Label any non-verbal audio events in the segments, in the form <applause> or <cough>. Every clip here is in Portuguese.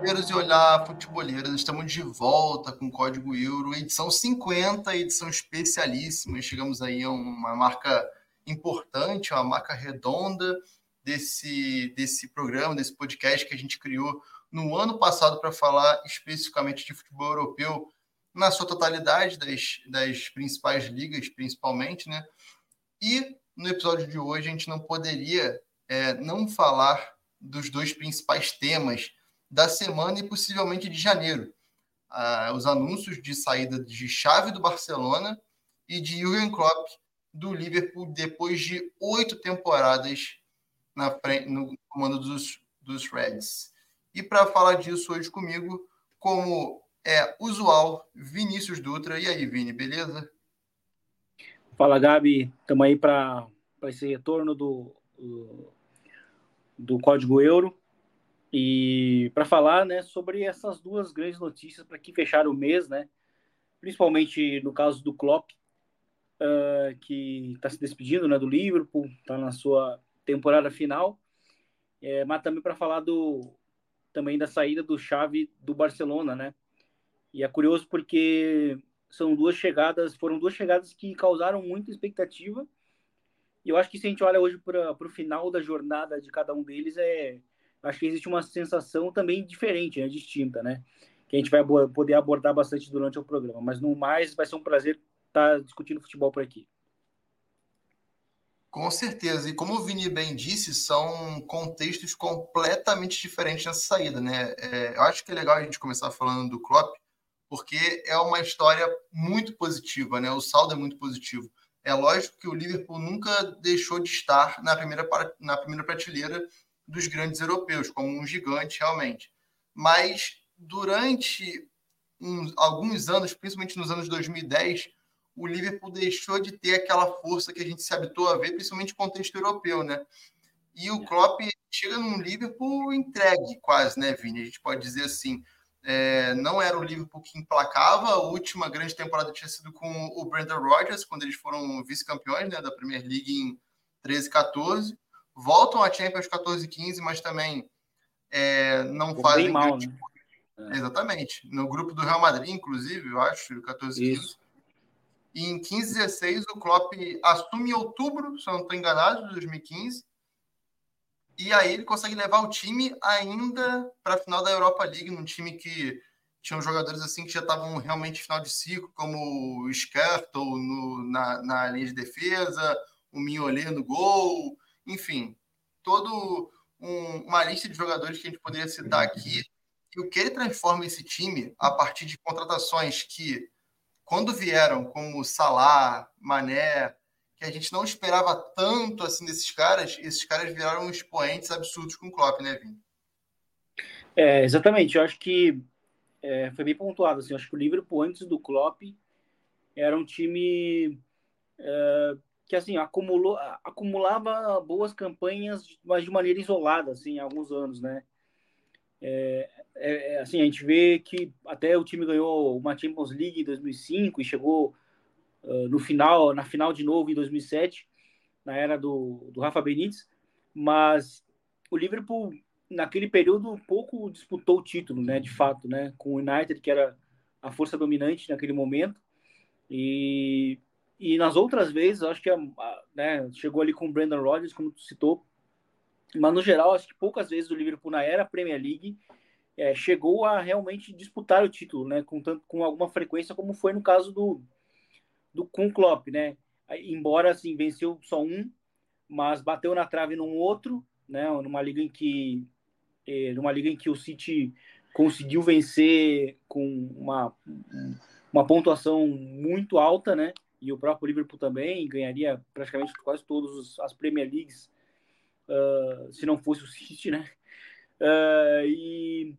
futeboleiros e olhar futeboleiras, estamos de volta com o Código Euro, edição 50, edição especialíssima. Chegamos aí a uma marca importante, uma marca redonda desse, desse programa, desse podcast que a gente criou no ano passado para falar especificamente de futebol europeu na sua totalidade, das, das principais ligas, principalmente, né? E no episódio de hoje a gente não poderia é, não falar dos dois principais temas da semana e possivelmente de janeiro. Ah, os anúncios de saída de chave do Barcelona e de Jurgen Klopp do Liverpool depois de oito temporadas na frente, no comando dos, dos Reds. E para falar disso hoje comigo, como é usual, Vinícius Dutra. E aí, Vini, beleza? Fala, Gabi. Estamos aí para esse retorno do, do, do Código Euro. E para falar né, sobre essas duas grandes notícias para que fecharam o mês, né? principalmente no caso do Klopp, uh, que está se despedindo né, do Liverpool, está na sua temporada final, é, mas também para falar do também da saída do Xavi do Barcelona, né? E é curioso porque são duas chegadas, foram duas chegadas que causaram muita expectativa. E eu acho que se a gente olha hoje para o final da jornada de cada um deles, é acho que existe uma sensação também diferente, né, distinta, né? Que a gente vai poder abordar bastante durante o programa. Mas no mais, vai ser um prazer estar discutindo futebol por aqui. Com certeza. E como o Vini bem disse, são contextos completamente diferentes nessa saída, né? É, eu acho que é legal a gente começar falando do Klopp, porque é uma história muito positiva, né? O saldo é muito positivo. É lógico que o Liverpool nunca deixou de estar na primeira, na primeira prateleira dos grandes europeus, como um gigante realmente. Mas durante um, alguns anos, principalmente nos anos 2010, o Liverpool deixou de ter aquela força que a gente se habituou a ver, principalmente no contexto europeu, né? E o Klopp chega num Liverpool entregue, quase, né, Vini? A gente pode dizer assim. É, não era o Liverpool que emplacava. A última grande temporada tinha sido com o Brendan Rodgers, quando eles foram vice-campeões né, da Premier League em 13 14 voltam a Champions 14 e 15, mas também é, não Ficou fazem. Bem mal, né? É. Exatamente. No grupo do Real Madrid, inclusive, eu acho, 14 e 15. E em 15 e 16, o Klopp assume em outubro, se eu não estou enganado, de 2015. E aí ele consegue levar o time ainda para a final da Europa League, num time que tinham jogadores assim que já estavam realmente final de ciclo, como o Skertel na, na linha de defesa, o Mignolet no gol, enfim, todo um, uma lista de jogadores que a gente poderia citar aqui. E o que ele transforma esse time a partir de contratações que, quando vieram, como Salah, Mané, que a gente não esperava tanto assim desses caras, esses caras viraram expoentes absurdos com o Klopp, né, Vini? É, exatamente. Eu acho que é, foi bem pontuado. Assim, eu acho que o Liverpool, antes do Klopp, era um time é, que assim acumulou, acumulava boas campanhas, mas de maneira isolada, assim, há alguns anos, né? É, é, é, assim, a gente vê que até o time ganhou uma Champions League em 2005 e chegou uh, no final, na final de novo em 2007, na era do, do Rafa Benítez, mas o Liverpool naquele período pouco disputou o título, né, de fato, né, com o United que era a força dominante naquele momento e e nas outras vezes, acho que né, chegou ali com o Brandon Rodgers, como tu citou. Mas no geral, acho que poucas vezes o Liverpool na era Premier League é, chegou a realmente disputar o título, né? Com, tanto, com alguma frequência, como foi no caso do, do com Klopp, né? Embora assim venceu só um, mas bateu na trave num outro, né? Numa liga em que é, numa liga em que o City conseguiu vencer com uma uma pontuação muito alta, né? e o próprio Liverpool também ganharia praticamente quase todas as Premier Leagues, uh, se não fosse o City, né? Uh, e,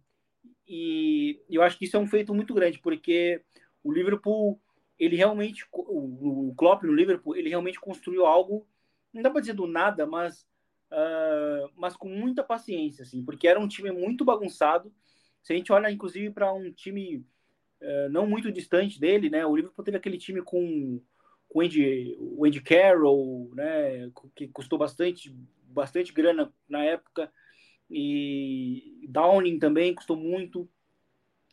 e eu acho que isso é um feito muito grande, porque o Liverpool, ele realmente, o, o Klopp no Liverpool, ele realmente construiu algo, não dá para dizer do nada, mas uh, mas com muita paciência, assim, porque era um time muito bagunçado. Se a gente olha, inclusive, para um time uh, não muito distante dele, né? O Liverpool teve aquele time com, com o, Andy, o Andy Carroll, né? Que custou bastante, bastante grana na época. E Downing também custou muito.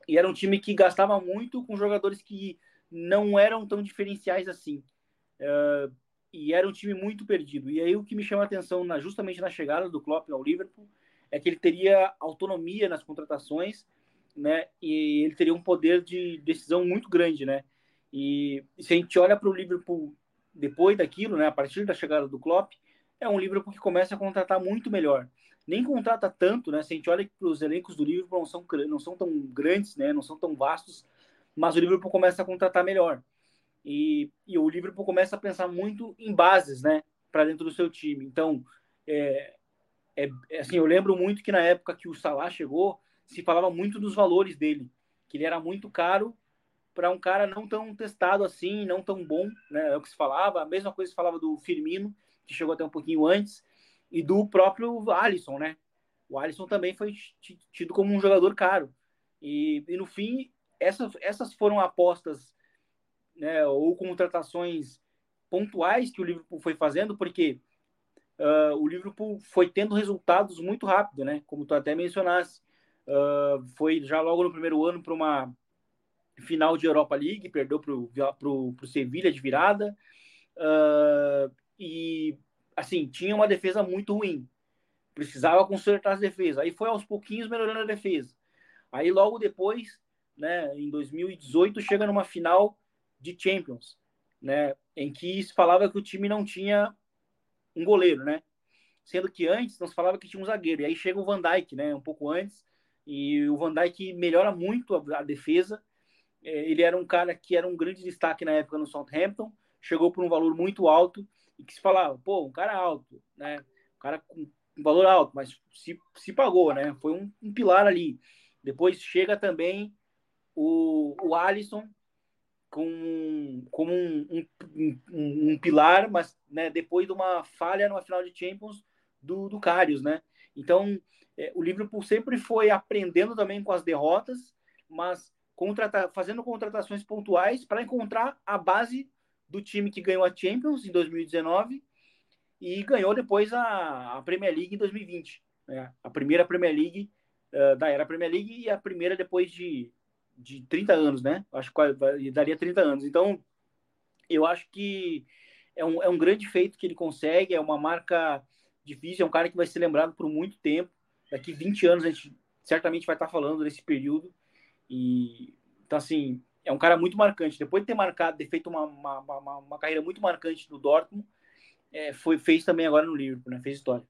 E era um time que gastava muito com jogadores que não eram tão diferenciais assim. Uh, e era um time muito perdido. E aí o que me chama a atenção na, justamente na chegada do Klopp ao Liverpool é que ele teria autonomia nas contratações, né? E ele teria um poder de decisão muito grande, né? E, se a gente olha para o Liverpool depois daquilo, né? A partir da chegada do Klopp, é um Liverpool que começa a contratar muito melhor. Nem contrata tanto, né? Se a gente olha para os elencos do Liverpool não são não são tão grandes, né? Não são tão vastos, mas o Liverpool começa a contratar melhor. E, e o Liverpool começa a pensar muito em bases, né, para dentro do seu time. Então, é, é, é, assim, eu lembro muito que na época que o Salah chegou, se falava muito dos valores dele, que ele era muito caro para um cara não tão testado assim, não tão bom, né? É o que se falava. A mesma coisa se falava do Firmino, que chegou até um pouquinho antes, e do próprio Alisson, né? O Alisson também foi tido como um jogador caro. E, e no fim, essas, essas foram apostas né, ou contratações pontuais que o Liverpool foi fazendo, porque uh, o Liverpool foi tendo resultados muito rápido, né? Como tu até mencionaste. Uh, foi já logo no primeiro ano para uma final de Europa League, perdeu para o Sevilha de virada. Uh, e, assim, tinha uma defesa muito ruim. Precisava consertar as defesas. Aí foi aos pouquinhos melhorando a defesa. Aí logo depois, né, em 2018, chega numa final de Champions, né? Em que se falava que o time não tinha um goleiro, né? Sendo que antes nós falava que tinha um zagueiro. E aí chega o Van Dijk, né? Um pouco antes. E o Van Dijk melhora muito a, a defesa. É, ele era um cara que era um grande destaque na época no Southampton. Chegou por um valor muito alto. E que se falava, pô, um cara alto, né? Um cara com valor alto, mas se, se pagou, né? Foi um, um pilar ali. Depois chega também o, o Alisson, com, como um, um, um, um, pilar, mas né, depois de uma falha numa final de Champions do, do Karius, né? Então, é, o Liverpool sempre foi aprendendo também com as derrotas, mas contrata, fazendo contratações pontuais para encontrar a base do time que ganhou a Champions em 2019 e ganhou depois a, a Premier League em 2020. Né? A primeira Premier League uh, da era Premier League e a primeira depois de de 30 anos, né? Acho que daria 30 anos. Então, eu acho que é um, é um grande feito que ele consegue, é uma marca difícil, é um cara que vai ser lembrado por muito tempo. Daqui 20 anos a gente certamente vai estar falando desse período. E então, assim, é um cara muito marcante. Depois de ter marcado, ter feito uma, uma, uma, uma carreira muito marcante no Dortmund, é, foi, fez também agora no Liverpool, né? Fez história.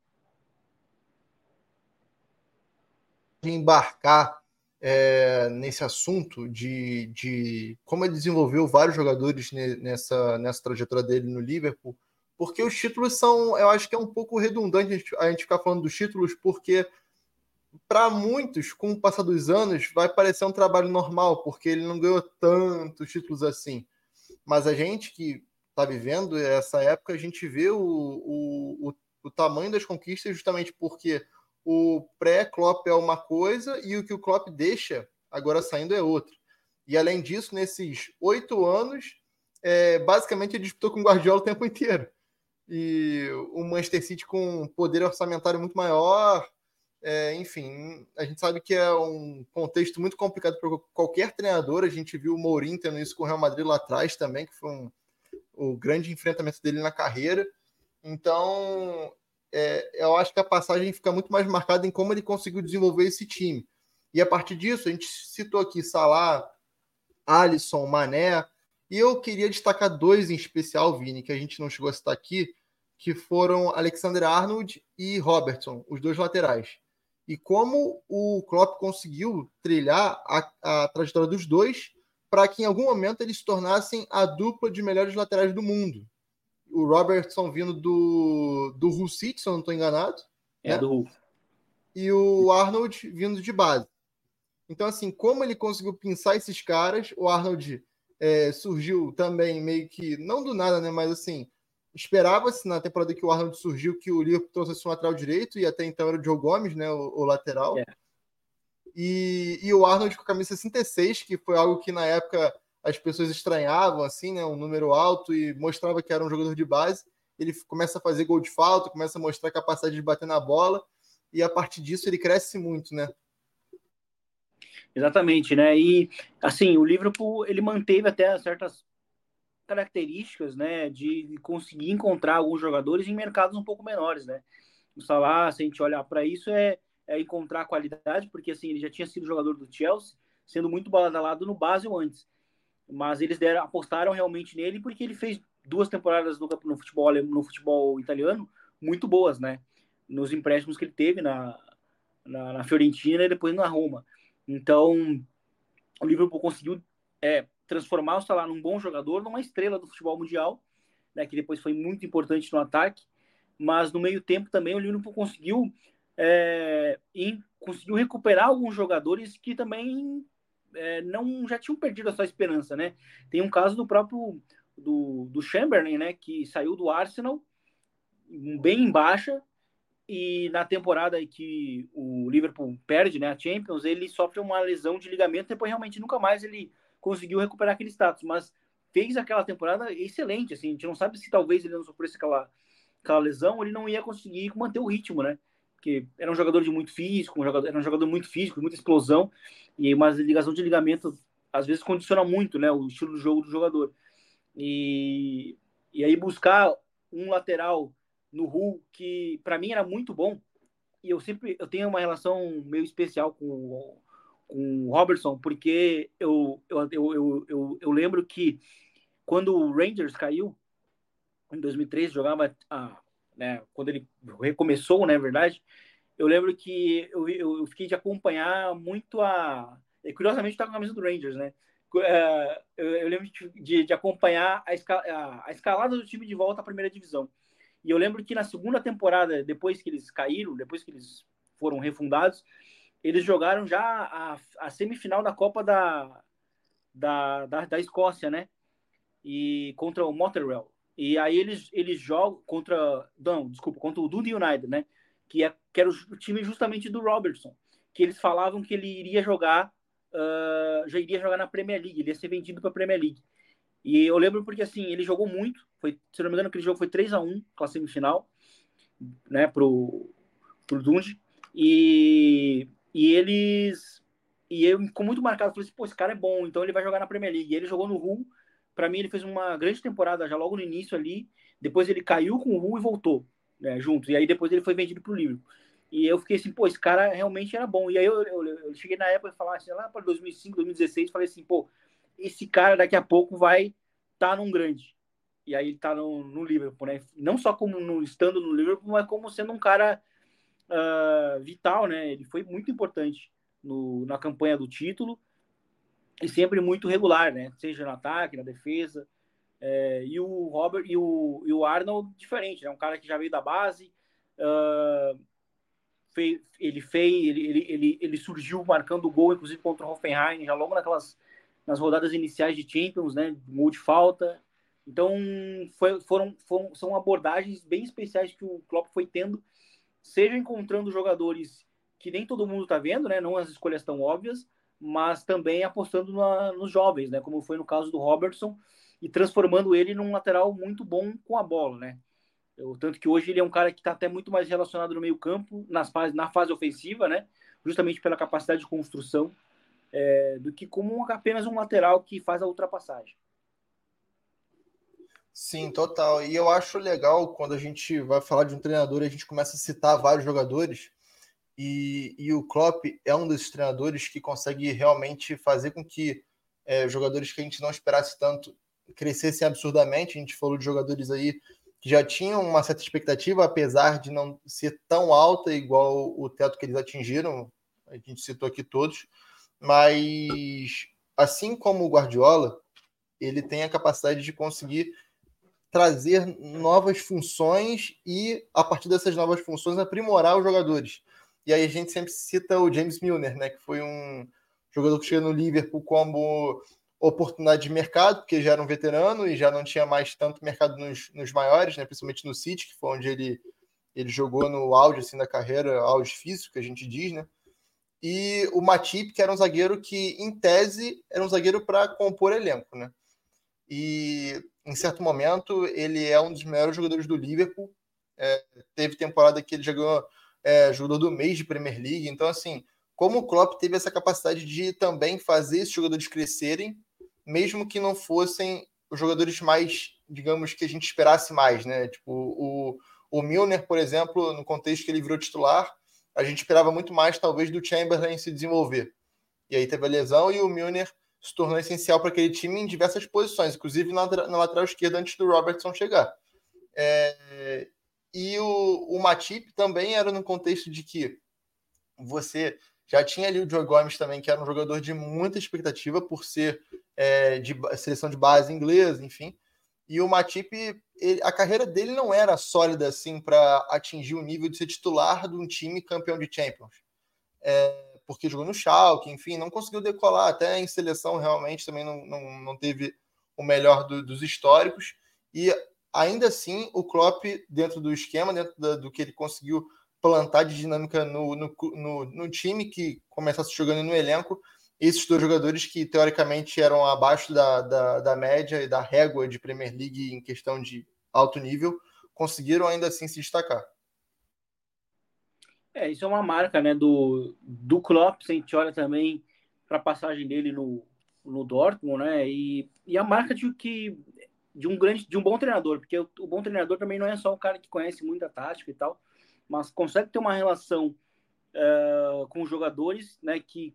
De embarcar é, nesse assunto de, de como ele desenvolveu vários jogadores nessa, nessa trajetória dele no Liverpool, porque os títulos são, eu acho que é um pouco redundante a gente, a gente ficar falando dos títulos, porque para muitos, com o passar dos anos, vai parecer um trabalho normal, porque ele não ganhou tantos títulos assim. Mas a gente que está vivendo essa época, a gente vê o, o, o, o tamanho das conquistas justamente porque o pré-Klopp é uma coisa e o que o Klopp deixa agora saindo é outra. E além disso, nesses oito anos, é, basicamente ele disputou com o Guardiola o tempo inteiro. E o Manchester City com poder orçamentário muito maior, é, enfim, a gente sabe que é um contexto muito complicado para qualquer treinador. A gente viu o Mourinho tendo isso com o Real Madrid lá atrás também, que foi um, o grande enfrentamento dele na carreira. Então, é, eu acho que a passagem fica muito mais marcada em como ele conseguiu desenvolver esse time. E a partir disso, a gente citou aqui Salah, Alisson, Mané, e eu queria destacar dois em especial, Vini, que a gente não chegou a citar aqui, que foram Alexander Arnold e Robertson, os dois laterais. E como o Klopp conseguiu trilhar a, a trajetória dos dois para que em algum momento eles se tornassem a dupla de melhores laterais do mundo o Robertson vindo do, do Hull City, se eu não estou enganado. É, né? do Hull. E o Arnold vindo de base. Então, assim, como ele conseguiu pensar esses caras, o Arnold é, surgiu também meio que, não do nada, né? Mas assim, esperava-se na temporada que o Arnold surgiu que o Liverpool trouxesse um lateral direito, e até então era o Joe Gomes, né, o, o lateral. Yeah. É. E, e o Arnold com a camisa 66, que foi algo que na época as pessoas estranhavam, assim, né, um número alto e mostrava que era um jogador de base. Ele começa a fazer gol de falta, começa a mostrar a capacidade de bater na bola, e a partir disso ele cresce muito, né? Exatamente, né? E assim, o Liverpool ele manteve até certas características, né, de conseguir encontrar alguns jogadores em mercados um pouco menores, né? O Salah, se a gente olhar para isso, é, é, encontrar qualidade, porque assim, ele já tinha sido jogador do Chelsea, sendo muito badalado no Basel antes. Mas eles deram, apostaram realmente nele porque ele fez duas temporadas no, no futebol no futebol italiano muito boas, né? Nos empréstimos que ele teve na, na, na Fiorentina e depois na Roma. Então, o Liverpool conseguiu é, transformar o Salah num bom jogador, numa estrela do futebol mundial, né, que depois foi muito importante no ataque, mas no meio tempo também o Liverpool conseguiu é, conseguiu recuperar alguns jogadores que também é, não já tinham perdido a sua esperança, né? Tem um caso do próprio do, do Chamberlain, né, que saiu do Arsenal bem em baixa e na temporada que o Liverpool perde, né, a Champions, ele sofre uma lesão de ligamento, depois realmente nunca mais ele conseguiu recuperar aquele status, mas fez aquela temporada excelente, assim, a gente não sabe se talvez ele não sofresse aquela, aquela lesão, ele não ia conseguir manter o ritmo, né, porque era um jogador de muito físico, um jogador, era um jogador muito físico, muita explosão, e uma ligação de ligamento às vezes condiciona muito, né, o estilo do jogo do jogador. E, e aí buscar um lateral no Hull que para mim era muito bom, e eu sempre eu tenho uma relação meio especial com com o Robertson, porque eu, eu, eu, eu, eu lembro que quando o Rangers caiu, em 2013, jogava, ah, né, quando ele recomeçou, na né, verdade, eu lembro que eu, eu fiquei de acompanhar muito a. Curiosamente, estava com a camisa do Rangers, né? É, eu, eu lembro de, de acompanhar a, escal, a, a, escalada do time de volta à primeira divisão. E eu lembro que na segunda temporada, depois que eles caíram, depois que eles foram refundados, eles jogaram já a, a semifinal da Copa da, da, da, da, Escócia, né? E contra o Motherwell. E aí eles, eles jogam contra. Não, desculpa, contra o Dundee United, né? Que, é, que era o time justamente do Robertson. Que eles falavam que ele iria jogar. Uh, já iria jogar na Premier League, ele ia ser vendido para a Premier League. E eu lembro porque assim, ele jogou muito. Foi, se não me engano, aquele jogo foi 3 a 1 com a semifinal, né, pro, pro Dundee. E e eles. E eu ficou muito marcado. Falei assim, pô, esse cara é bom, então ele vai jogar na Premier League. E ele jogou no Hull. Para mim, ele fez uma grande temporada já logo no início ali. Depois ele caiu com o Hull e voltou né, junto. E aí depois ele foi vendido pro Liverpool. E eu fiquei assim, pô, esse cara realmente era bom. E aí eu, eu, eu cheguei na época e falava assim, lá para 2005, 2016, falei assim, pô, esse cara daqui a pouco vai estar tá num grande. E aí ele tá no, no Liverpool, né? Não só como no, estando no Liverpool, mas como sendo um cara uh, vital, né? Ele foi muito importante no, na campanha do título e sempre muito regular, né? Seja no ataque, na defesa. É, e o Robert e o, e o Arnold diferente, né? Um cara que já veio da base, uh, fez, ele fez, ele, ele, ele, ele surgiu marcando gol, inclusive contra o Hoffenheim, já logo naquelas nas rodadas iniciais de Champions, né? Gol de falta. Então foi, foram, foram são abordagens bem especiais que o Klopp foi tendo seja encontrando jogadores que nem todo mundo está vendo, né? Não as escolhas tão óbvias, mas também apostando na, nos jovens, né? Como foi no caso do Robertson e transformando ele num lateral muito bom com a bola, né? Eu, tanto que hoje ele é um cara que está até muito mais relacionado no meio campo, nas fase, na fase ofensiva, né? Justamente pela capacidade de construção, é, do que como apenas um lateral que faz a ultrapassagem. Sim, total. E eu acho legal quando a gente vai falar de um treinador e a gente começa a citar vários jogadores. E, e o Klopp é um desses treinadores que consegue realmente fazer com que é, jogadores que a gente não esperasse tanto crescessem absurdamente. A gente falou de jogadores aí que já tinham uma certa expectativa, apesar de não ser tão alta igual o teto que eles atingiram. A gente citou aqui todos. Mas, assim como o Guardiola, ele tem a capacidade de conseguir trazer novas funções e, a partir dessas novas funções, aprimorar os jogadores. E aí a gente sempre cita o James Milner, né, que foi um jogador que chegou no Liverpool como oportunidade de mercado, porque já era um veterano e já não tinha mais tanto mercado nos, nos maiores, né? principalmente no City, que foi onde ele, ele jogou no auge assim, da carreira, auge físico, que a gente diz, né? E o Matip, que era um zagueiro que, em tese, era um zagueiro para compor elenco, né? E em certo momento ele é um dos melhores jogadores do Liverpool. É, teve temporada que ele jogou é, jogador do mês de Premier League. Então, assim, como o Klopp teve essa capacidade de também fazer esses jogadores crescerem, mesmo que não fossem os jogadores mais, digamos, que a gente esperasse mais, né? Tipo, o, o Milner, por exemplo, no contexto que ele virou titular, a gente esperava muito mais, talvez, do Chamberlain se desenvolver. E aí teve a lesão e o Milner se tornou essencial para aquele time em diversas posições, inclusive na, na lateral esquerda antes do Robertson chegar. É, e o, o Matip também era no contexto de que você já tinha ali o Joe Gomes também, que era um jogador de muita expectativa por ser é, de seleção de base inglesa, enfim. E o Matip, ele, a carreira dele não era sólida assim para atingir o nível de ser titular de um time campeão de Champions. É, porque jogou no Schalke, enfim, não conseguiu decolar. Até em seleção, realmente, também não, não, não teve o melhor do, dos históricos. E ainda assim, o Klopp, dentro do esquema, dentro da, do que ele conseguiu plantar de dinâmica no, no, no, no time que começasse jogando no elenco, esses dois jogadores que teoricamente eram abaixo da, da, da, média e da régua de Premier League em questão de alto nível, conseguiram ainda assim se destacar. É, isso é uma marca né, do, do Klopp, se a gente olha também para a passagem dele no, no Dortmund, né? E, e a marca de que de um grande, de um bom treinador, porque o, o bom treinador também não é só o cara que conhece muito a tática e tal, mas consegue ter uma relação uh, com os jogadores, né, que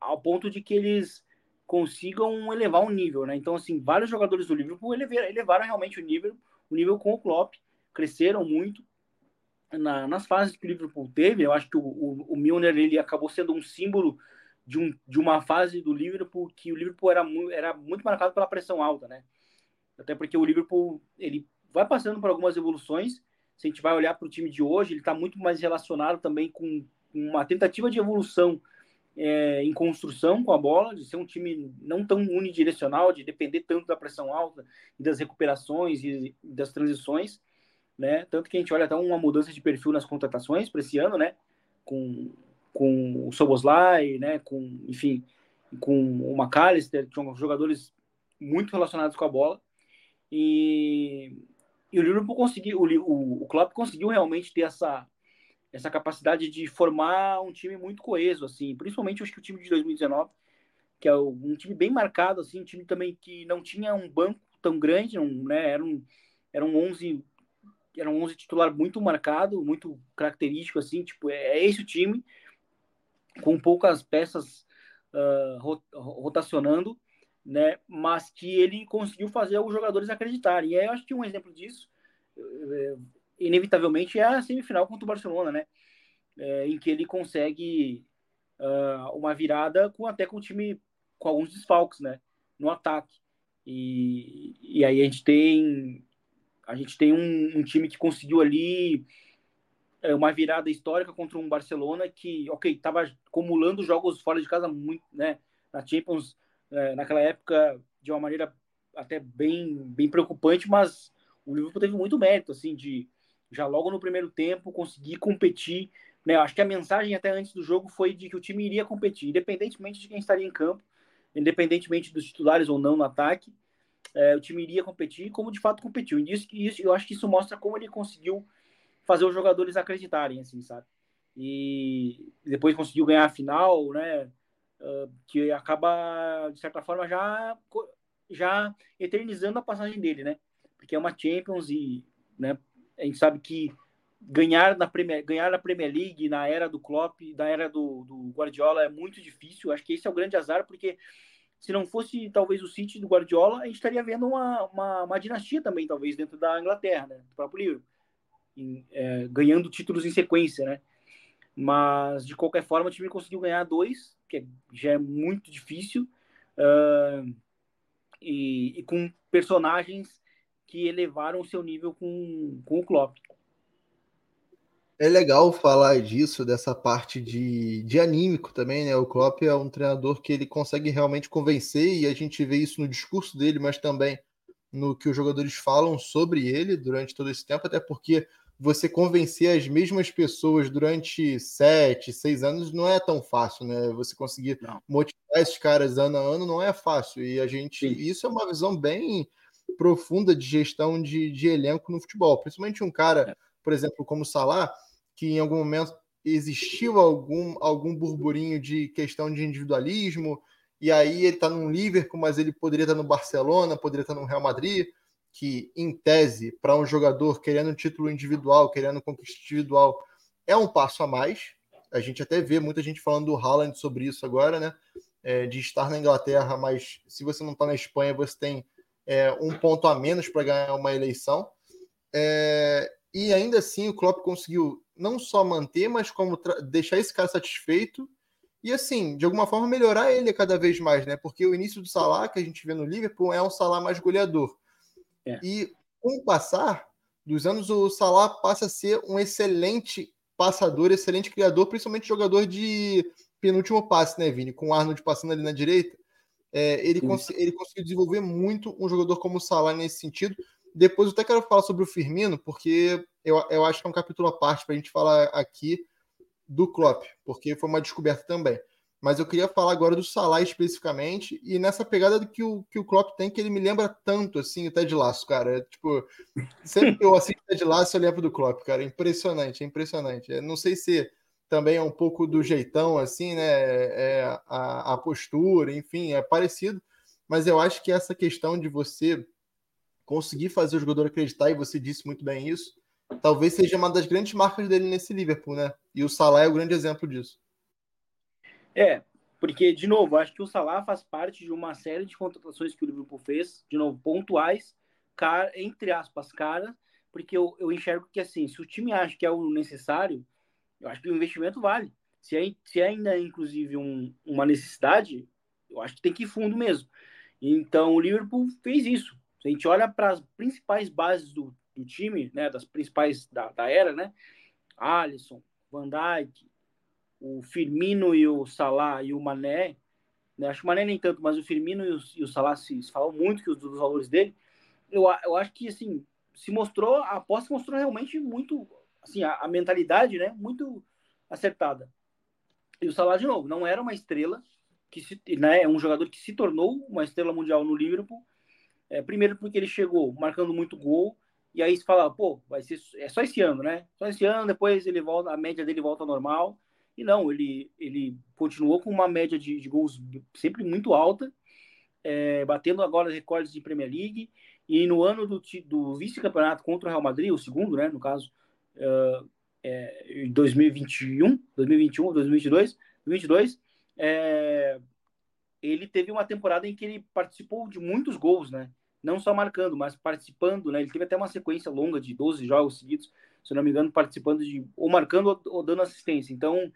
ao ponto de que eles consigam elevar o nível, né? Então, assim, vários jogadores do Liverpool elevaram, elevaram realmente o nível, o nível com o Klopp, cresceram muito na, nas fases que o Liverpool teve. Eu acho que o, o, o Milner ele acabou sendo um símbolo de, um, de uma fase do Liverpool que o Liverpool era, era muito marcado pela pressão alta, né? Até porque o Liverpool ele vai passando por algumas evoluções. Se a gente vai olhar para o time de hoje, ele está muito mais relacionado também com uma tentativa de evolução é, em construção com a bola, de ser um time não tão unidirecional, de depender tanto da pressão alta e das recuperações e das transições, né? Tanto que a gente olha até uma mudança de perfil nas contratações para esse ano, né? Com, com o Soboslai, né? Com, enfim, com o McAllister, que são jogadores muito relacionados com a bola. E, e o Liverpool conseguiu, o, o, Klopp conseguiu realmente ter essa essa capacidade de formar um time muito coeso, assim, principalmente acho que o time de 2019, que é um time bem marcado, assim, um time também que não tinha um banco tão grande, não, né, era um, era um 11 era um 11 titular muito marcado, muito característico, assim, tipo, é, é esse o time, com poucas peças uh, rotacionando, né, mas que ele conseguiu fazer os jogadores acreditarem. E aí eu acho que um exemplo disso, eh, inevitavelmente é a semifinal contra o Barcelona, né? É, em que ele consegue uh, uma virada com até com o time com alguns desfalques, né? No ataque. E, e aí a gente tem a gente tem um, um time que conseguiu ali é, uma virada histórica contra um Barcelona que, ok, estava acumulando jogos fora de casa muito, né? Na Champions, é, naquela época, de uma maneira até bem, bem preocupante, mas o Liverpool teve muito mérito, assim, de já logo no primeiro tempo, conseguir competir. Né? Acho que a mensagem até antes do jogo foi de que o time iria competir, independentemente de quem estaria em campo, independentemente dos titulares ou não no ataque, é, o time iria competir, como de fato competiu. E isso, isso, eu acho que isso mostra como ele conseguiu fazer os jogadores acreditarem, assim, sabe? E depois conseguiu ganhar a final, né? Uh, que acaba, de certa forma, já, já eternizando a passagem dele, né? Porque é uma Champions e, né, a gente sabe que ganhar na Premier, ganhar na Premier League na era do Klopp, na era do, do Guardiola é muito difícil. Acho que esse é o grande azar, porque se não fosse talvez o City do Guardiola, a gente estaria vendo uma, uma, uma dinastia também, talvez, dentro da Inglaterra, né? do próprio livro, em, é, ganhando títulos em sequência, né? Mas, de qualquer forma, o time conseguiu ganhar dois, que já é muito difícil, uh, e, e com personagens que elevaram o seu nível com, com o Klopp. É legal falar disso, dessa parte de, de anímico também, né? O Klopp é um treinador que ele consegue realmente convencer, e a gente vê isso no discurso dele, mas também no que os jogadores falam sobre ele durante todo esse tempo, até porque você convencer as mesmas pessoas durante sete, seis anos não é tão fácil, né? Você conseguir não. motivar esses caras ano a ano não é fácil. E a gente. Sim. Isso é uma visão bem profunda de gestão de, de elenco no futebol. Principalmente um cara, é. por exemplo, como o Salah, que em algum momento existiu algum, algum burburinho de questão de individualismo, e aí ele está no Liverpool, mas ele poderia estar no Barcelona, poderia estar no Real Madrid que, em tese, para um jogador querendo um título individual, querendo conquista individual, é um passo a mais. A gente até vê muita gente falando do Haaland sobre isso agora, né? É, de estar na Inglaterra, mas se você não está na Espanha, você tem é, um ponto a menos para ganhar uma eleição. É, e ainda assim, o Klopp conseguiu não só manter, mas como deixar esse cara satisfeito e assim, de alguma forma melhorar ele cada vez mais, né? Porque o início do Salah que a gente vê no Liverpool é um Salah mais goleador. É. E com o passar dos anos, o Salah passa a ser um excelente passador, excelente criador, principalmente jogador de penúltimo passe, né, Vini? Com o Arnold passando ali na direita. É, ele, cons ele conseguiu desenvolver muito um jogador como o Salah nesse sentido. Depois eu até quero falar sobre o Firmino, porque eu, eu acho que é um capítulo à parte para a gente falar aqui do Klopp, porque foi uma descoberta também. Mas eu queria falar agora do Salah especificamente e nessa pegada do que o, que o Klopp tem, que ele me lembra tanto, assim, o Ted Lasso, cara. É, tipo, sempre que eu assisto Ted Lasso, eu lembro do Klopp, cara. É impressionante, é impressionante. É, não sei se também é um pouco do jeitão, assim, né? É, a, a postura, enfim, é parecido. Mas eu acho que essa questão de você conseguir fazer o jogador acreditar, e você disse muito bem isso, talvez seja uma das grandes marcas dele nesse Liverpool, né? E o Salah é o grande exemplo disso. É, porque, de novo, acho que o Salah faz parte de uma série de contratações que o Liverpool fez, de novo, pontuais, cara, entre aspas, cara, porque eu, eu enxergo que, assim, se o time acha que é o necessário, eu acho que o investimento vale. Se, é, se é ainda, inclusive, um, uma necessidade, eu acho que tem que ir fundo mesmo. Então, o Liverpool fez isso. Se a gente olha para as principais bases do, do time, né, das principais da, da era, né, Alisson, Van Dijk, o Firmino e o Salah e o Mané, né? acho que o Mané nem tanto, mas o Firmino e o, e o Salah se, se falam muito que os, dos valores dele. Eu, eu acho que assim se mostrou a aposta mostrou realmente muito assim a, a, mentalidade, né? Muito acertada. E o Salah de novo não era uma estrela que se, né, é um jogador que se tornou uma estrela mundial no Liverpool. É, primeiro porque ele chegou marcando muito gol e aí se fala, pô, vai ser é só esse ano, né? Só esse ano, depois ele volta, a média dele volta ao normal. E não, ele, ele continuou com uma média de, de gols sempre muito alta, é, batendo agora recordes de Premier League. E no ano do, do vice-campeonato contra o Real Madrid, o segundo, né, no caso, uh, é, 2021, 2021, 2022, 2022 é, ele teve uma temporada em que ele participou de muitos gols, né? Não só marcando, mas participando, né? Ele teve até uma sequência longa de 12 jogos seguidos, se não me engano, participando de ou marcando ou, dando assistência. Então,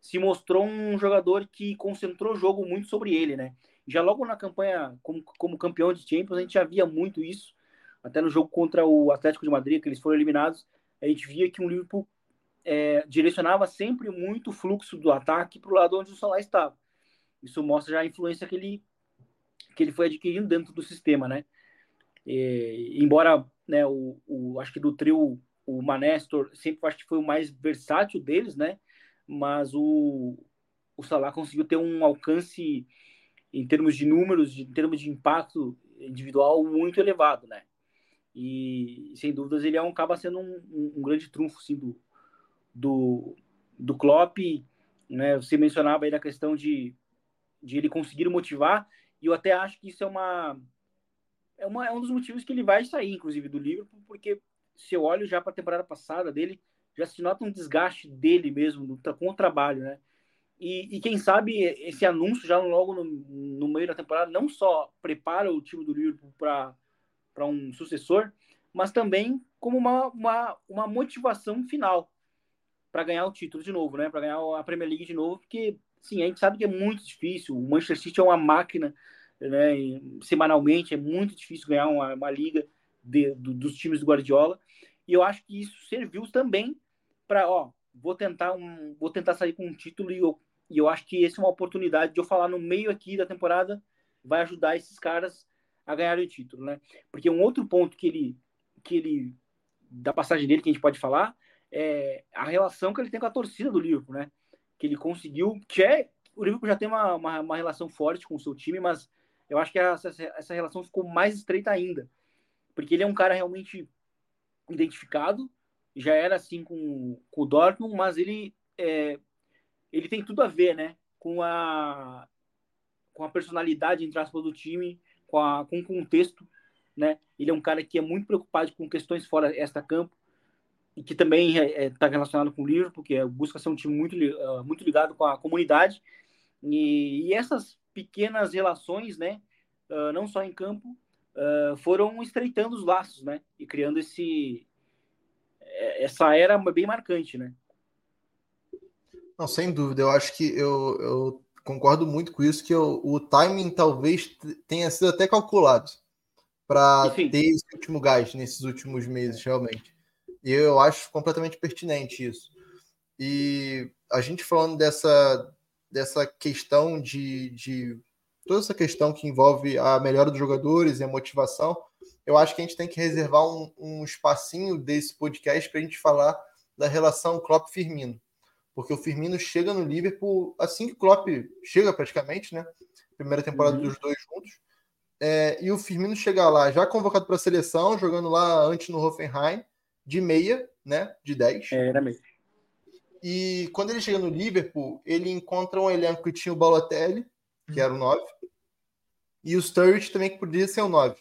se mostrou um jogador que concentrou o jogo muito sobre ele, né? Já logo na campanha como, como campeão de Champions, a gente já via muito isso. Até no jogo contra o Atlético de Madrid, que eles foram eliminados, a gente via que o Liverpool é, direcionava sempre muito o fluxo do ataque para o lado onde o Salah estava. Isso mostra já a influência que ele, que ele foi adquirindo dentro do sistema, né? E, embora né, o, o, acho que do trio o Manestor sempre acho que foi o mais versátil deles, né? mas o, o Salah conseguiu ter um alcance em termos de números, em termos de impacto individual muito elevado, né? E sem dúvidas ele é um, acaba sendo um, um, um grande trunfo assim, do, do, do Klopp, né? Você mencionava aí da questão de, de ele conseguir motivar, e eu até acho que isso é uma, é uma é um dos motivos que ele vai sair, inclusive, do Liverpool, porque se eu olho já para a temporada passada dele, já se nota um desgaste dele mesmo com o trabalho, né? E, e quem sabe esse anúncio já logo no, no, meio da temporada não só prepara o time do Liverpool para um sucessor, mas também como uma, uma, uma motivação final para ganhar o título de novo, né? Para ganhar a Premier League de novo, porque sim, a gente sabe que é muito difícil. O Manchester City é uma máquina, né? Semanalmente é muito difícil ganhar uma, uma liga de, do, dos times do Guardiola. E eu acho que isso serviu também para, ó, vou tentar um, vou tentar sair com um título e eu, e eu acho que essa é uma oportunidade de eu falar no meio aqui da temporada vai ajudar esses caras a ganharem o título, né? Porque um outro ponto que ele que ele da passagem dele que a gente pode falar é a relação que ele tem com a torcida do Liverpool, né? Que ele conseguiu, que é o Liverpool já tem uma, uma, uma relação forte com o seu time, mas eu acho que essa, essa relação ficou mais estreita ainda, porque ele é um cara realmente identificado, já era assim com, com o Dortmund, mas ele é, ele tem tudo a ver, né, com a com a personalidade entre aspas do time, com, a, com o contexto, né? Ele é um cara que é muito preocupado com questões fora esta campo e que também está é, é, tá relacionado com o Liverpool, porque é, busca ser um time muito uh, muito ligado com a comunidade e, e essas pequenas relações, né, uh, não só em campo, uh, foram estreitando os laços, né, e criando esse essa era bem marcante, né? Não, sem dúvida. Eu acho que eu, eu concordo muito com isso, que eu, o timing talvez tenha sido até calculado para ter esse último gás nesses últimos meses, realmente. E eu acho completamente pertinente isso. E a gente falando dessa, dessa questão de, de toda essa questão que envolve a melhora dos jogadores e a motivação, eu acho que a gente tem que reservar um, um espacinho desse podcast para a gente falar da relação Klopp-Firmino. Porque o Firmino chega no Liverpool assim que o Klopp chega praticamente, né? Primeira temporada uhum. dos dois juntos. É, e o Firmino chega lá já convocado para a seleção, jogando lá antes no Hoffenheim, de meia, né? De 10. É, era mesmo. E quando ele chega no Liverpool, ele encontra um elenco que tinha o Balotelli, que era o 9, e o Sturridge também, que podia ser o 9.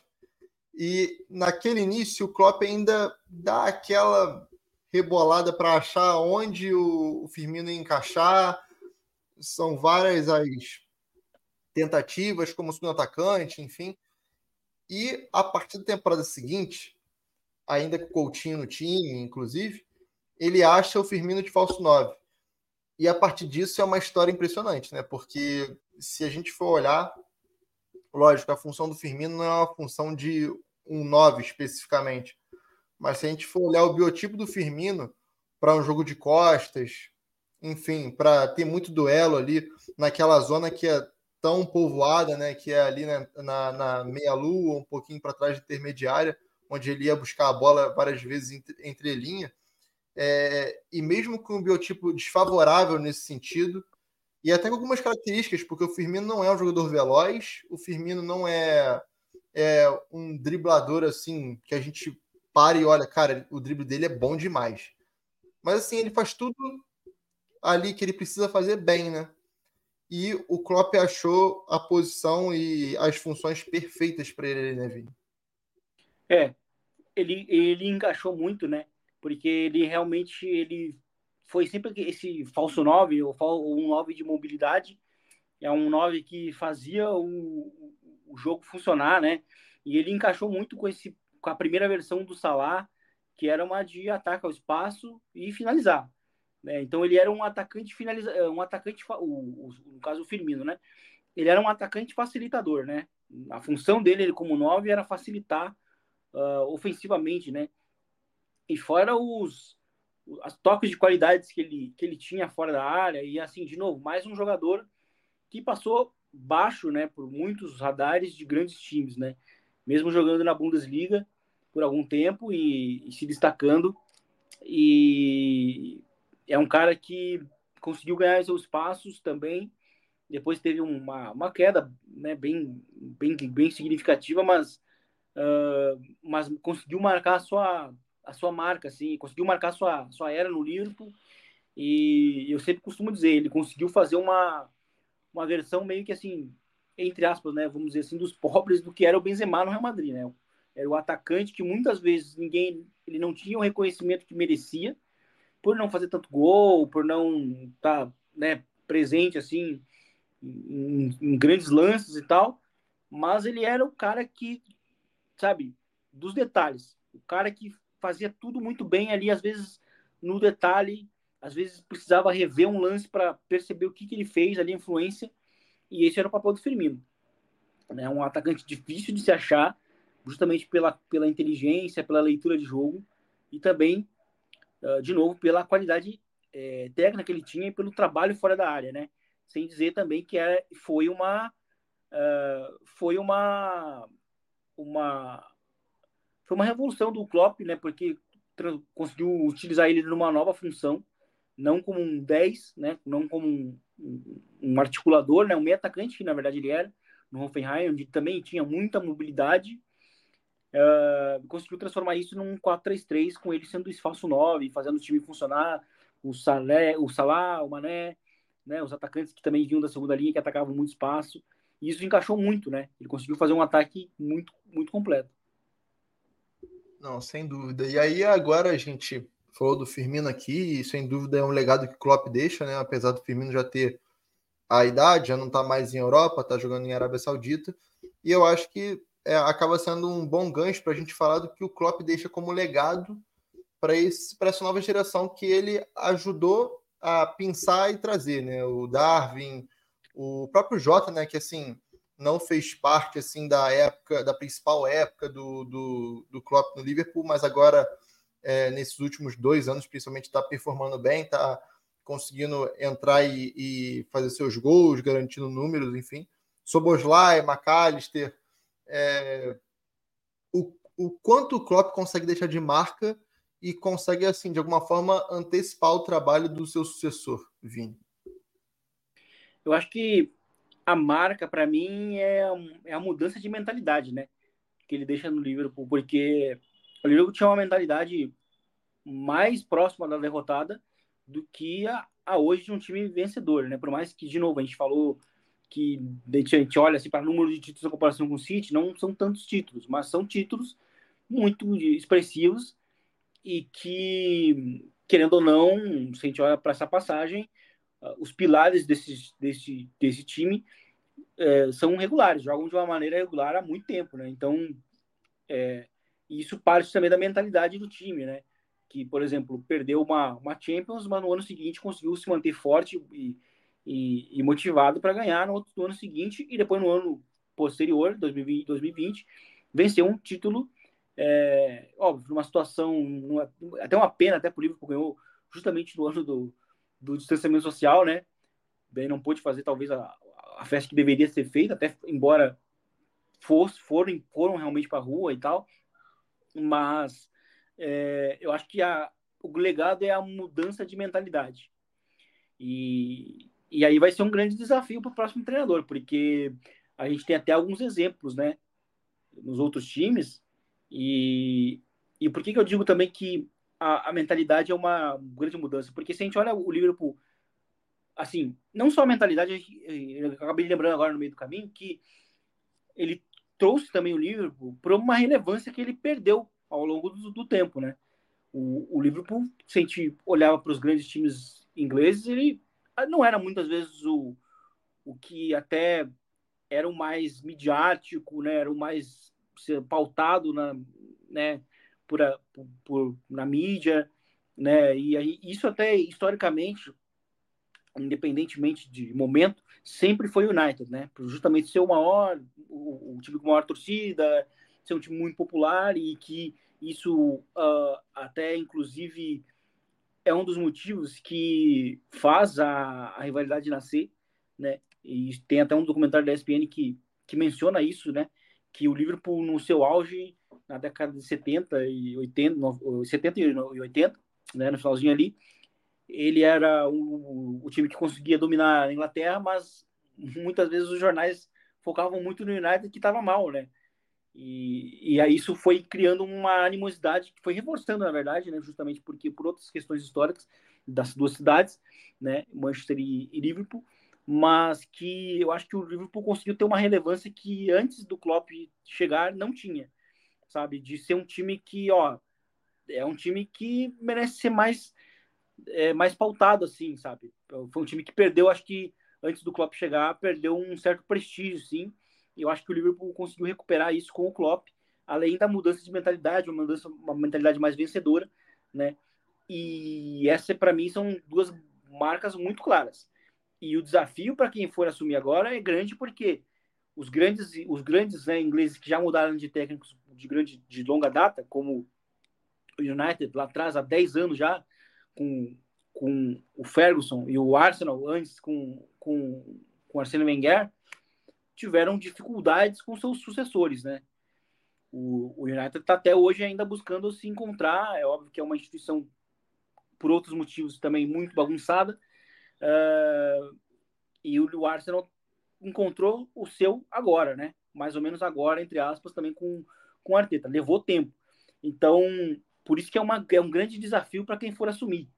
E naquele início, o Klopp ainda dá aquela rebolada para achar onde o, Firmino ia encaixar. São várias as tentativas como segundo atacante, enfim. E a partir da temporada seguinte, ainda com o Coutinho no time, inclusive, ele acha o Firmino de falso 9. E a partir disso é uma história impressionante, né? Porque se a gente for olhar, lógico, a função do Firmino não é uma função de um 9 especificamente. Mas se a gente for olhar o biotipo do Firmino para um jogo de costas, enfim, para ter muito duelo ali naquela zona que é tão povoada, né? Que é ali na, na, na meia-lua, um pouquinho para trás de intermediária, onde ele ia buscar a bola várias vezes entre, entre linha. É, e mesmo com um biotipo desfavorável nesse sentido, e até com algumas características, porque o Firmino não é um jogador veloz, o Firmino não é, é um driblador assim que a gente para e olha, cara, o drible dele é bom demais. Mas assim, ele faz tudo ali que ele precisa fazer bem, né? E o Klopp achou a posição e as funções perfeitas para ele, né, Vini? É, ele, ele encaixou muito, né? Porque ele realmente ele foi sempre esse falso 9, ou um 9 de mobilidade, é um 9 que fazia o, o jogo funcionar, né? E ele encaixou muito com, esse, com a primeira versão do Salah, que era uma de ataque ao espaço e finalizar. Né? Então ele era um atacante finaliza, um atacante, o, o, no caso o Firmino, né? Ele era um atacante facilitador, né? A função dele ele, como 9 era facilitar uh, ofensivamente, né? E fora os, os toques de qualidades que ele, que ele tinha fora da área. E assim, de novo, mais um jogador que passou baixo, né, por muitos radares de grandes times, né? Mesmo jogando na Bundesliga por algum tempo e, e se destacando. E é um cara que conseguiu ganhar seus passos também. Depois teve uma, uma queda né, bem, bem, bem significativa, mas, uh, mas conseguiu marcar sua, a sua marca, assim, conseguiu marcar sua, sua era no Liverpool. E eu sempre costumo dizer, ele conseguiu fazer uma, uma versão meio que assim, entre aspas, né, vamos dizer assim, dos pobres do que era o Benzema no Real Madrid, né? Era o atacante que muitas vezes ninguém, ele não tinha o reconhecimento que merecia, por não fazer tanto gol, por não estar, tá, né, presente assim em, em grandes lances e tal, mas ele era o cara que, sabe, dos detalhes, o cara que fazia tudo muito bem ali, às vezes no detalhe, às vezes precisava rever um lance para perceber o que, que ele fez ali, a influência, e esse era o papel do Firmino. Né? Um atacante difícil de se achar, justamente pela, pela inteligência, pela leitura de jogo, e também uh, de novo, pela qualidade é, técnica que ele tinha e pelo trabalho fora da área, né? Sem dizer também que é, foi uma uh, foi uma uma foi uma revolução do Klopp, né? Porque conseguiu utilizar ele numa nova função, não como um 10, né? Não como um, um articulador, né? Um meio atacante que na verdade ele era no Hoffenheim, onde também tinha muita mobilidade. Uh, conseguiu transformar isso num 4-3-3 com ele sendo espaço 9, fazendo o time funcionar, o Salé, o Salah, o Mané, né, os atacantes que também vinham da segunda linha que atacavam muito espaço. E isso encaixou muito, né? Ele conseguiu fazer um ataque muito muito completo. Não, sem dúvida. E aí agora a gente falou do Firmino aqui, e sem dúvida é um legado que o Klopp deixa, né? Apesar do Firmino já ter a idade, já não está mais em Europa, está jogando em Arábia Saudita. E eu acho que é, acaba sendo um bom gancho para a gente falar do que o Klopp deixa como legado para essa nova geração que ele ajudou a pensar e trazer, né? O Darwin, o próprio Jota, né? Que assim não fez parte assim da época, da principal época do, do, do Klopp no Liverpool, mas agora é, nesses últimos dois anos, principalmente, está performando bem, está conseguindo entrar e, e, fazer seus gols, garantindo números, enfim. Soboslai, McAllister, é, o, o quanto o Klopp consegue deixar de marca e consegue, assim, de alguma forma, antecipar o trabalho do seu sucessor, Vini? Eu acho que a marca, para mim, é, é a mudança de mentalidade, né? Que ele deixa no Liverpool, porque o Liverpool tinha uma mentalidade mais próxima da derrotada do que a, a hoje de um time vencedor, né? Por mais que, de novo, a gente falou que a gente olha assim, para o número de títulos em comparação com o City, não são tantos títulos, mas são títulos muito expressivos e que, querendo ou não, se a gente olha para essa passagem, uh, os pilares desse, desse, desse time uh, são regulares, jogam de uma maneira regular há muito tempo, né? Então, é, isso parte também da mentalidade do time, né? Que, por exemplo, perdeu uma, uma Champions, mas no ano seguinte conseguiu se manter forte e, e, e motivado para ganhar no, outro, no ano seguinte e depois no ano posterior, 2020, 2020 venceu um título é, óbvio, numa situação, numa, até uma pena até por Liverpool ganhou justamente no ano do, do distanciamento social, né? Bem, não pôde fazer talvez a, a festa que deveria ser feita, até embora fosse, foram, foram realmente para a rua e tal, mas é, eu acho que a, o legado é a mudança de mentalidade. E, e aí vai ser um grande desafio para o próximo treinador, porque a gente tem até alguns exemplos, né? Nos outros times, e, e por que, que eu digo também que a, a, mentalidade é uma grande mudança? Porque se a gente olha o Liverpool, assim, não só a mentalidade, eu acabei lembrando agora no meio do caminho, que ele trouxe também o Liverpool para uma relevância que ele perdeu ao longo do, do tempo, né? O, o, Liverpool, se a gente olhava para os grandes times ingleses, ele não era muitas vezes o, o que até era o mais midiático, né? Era o mais pautado na, né, por, a, por, por, na mídia, né, e aí isso até historicamente, independentemente de momento, sempre foi o United, né, por justamente ser o maior, o, o time com maior torcida, ser um time muito popular e que isso uh, até inclusive é um dos motivos que faz a, a rivalidade nascer, né? E tem até um documentário da ESPN que, que menciona isso, né? que o Liverpool no seu auge na década de 70 e 80, 70 e 80, né, no finalzinho ali, ele era o, o time que conseguia dominar a Inglaterra, mas muitas vezes os jornais focavam muito no United que estava mal, né? E, e aí isso foi criando uma animosidade que foi reforçando, na verdade, né? Justamente porque por outras questões históricas das duas cidades, né? Manchester e, e Liverpool, mas que eu acho que o Liverpool conseguiu ter uma relevância que antes do Klopp chegar não tinha, sabe? De ser um time que, ó, é um time que merece ser mais é, mais pautado assim, sabe? Foi um time que perdeu, acho que antes do Klopp chegar, perdeu um certo prestígio, sim. Eu acho que o Liverpool conseguiu recuperar isso com o Klopp, além da mudança de mentalidade, uma mudança, uma mentalidade mais vencedora, né? E essa para mim são duas marcas muito claras. E o desafio para quem for assumir agora é grande porque os grandes, os grandes né, ingleses que já mudaram de técnicos de grande de longa data, como o United lá atrás há 10 anos já, com, com o Ferguson e o Arsenal antes com, com, com o Arsene Wenger tiveram dificuldades com seus sucessores, né? O, o United está até hoje ainda buscando se encontrar. É óbvio que é uma instituição, por outros motivos, também muito bagunçada. Uh, e o Arsenal encontrou o seu agora, né? Mais ou menos agora, entre aspas, também com, com o Arteta. Levou tempo. Então, por isso que é, uma, é um grande desafio para quem for assumir.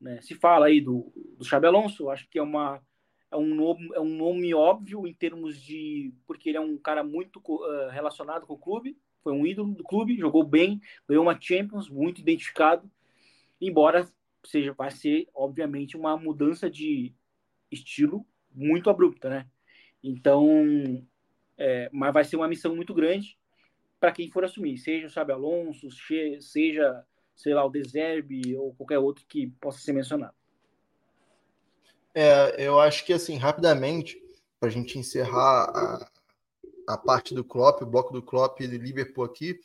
Né? Se fala aí do, do Xabi Alonso, acho que é, uma, é, um nome, é um nome óbvio em termos de. porque ele é um cara muito uh, relacionado com o clube, foi um ídolo do clube, jogou bem, ganhou uma Champions, muito identificado, embora seja, vai ser, obviamente, uma mudança de estilo muito abrupta, né? Então, é, mas vai ser uma missão muito grande para quem for assumir, seja o Xabi Alonso, seja, sei lá, o Deserbe ou qualquer outro que possa ser mencionado. É, eu acho que, assim, rapidamente, para a gente encerrar a, a parte do Klopp, o bloco do Klopp e do Liverpool aqui,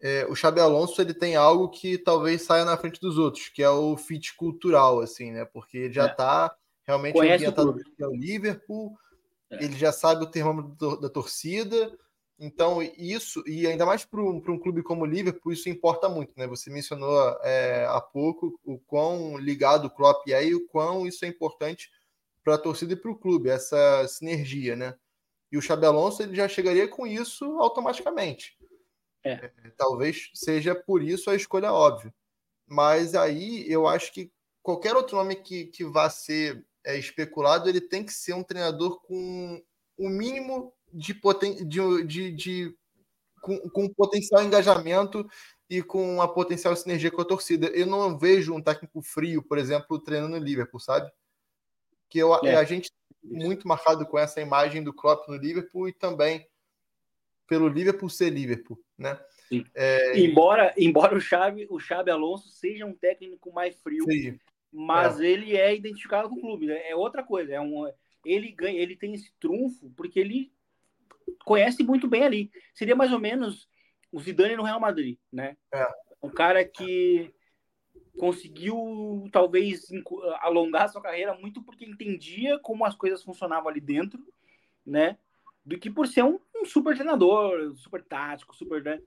é, o Xabi Alonso ele tem algo que talvez saia na frente dos outros, que é o fit cultural, assim, né? Porque ele já está é. realmente Conhece ambientado o, o Liverpool, é. ele já sabe o termômetro da torcida, então isso, e ainda mais para um, um clube como o Liverpool, isso importa muito, né? Você mencionou é, há pouco o quão ligado o Klopp é e o quão isso é importante para a torcida e para o clube, essa sinergia, né? E o Xabi Alonso ele já chegaria com isso automaticamente. É. É, talvez seja por isso a escolha óbvia. Mas aí eu acho que qualquer outro nome que, que vá ser é, especulado, ele tem que ser um treinador com o mínimo de, poten de, de, de com, com potencial engajamento e com uma potencial sinergia com a torcida. Eu não vejo um técnico frio, por exemplo, treinando no Liverpool, sabe? Que eu, é. a gente muito marcado com essa imagem do Klopp no Liverpool e também pelo Liverpool ser Liverpool, né? É... Embora, embora o Xabi, o Xabi Alonso seja um técnico mais frio, Sim. mas é. ele é identificado com o clube, né? é outra coisa, é um ele ganha, ele tem esse trunfo porque ele conhece muito bem ali. Seria mais ou menos o Zidane no Real Madrid, né? É. Um cara que conseguiu talvez alongar sua carreira muito porque entendia como as coisas funcionavam ali dentro, né? Do que por ser um, um super treinador, super tático, super. Né?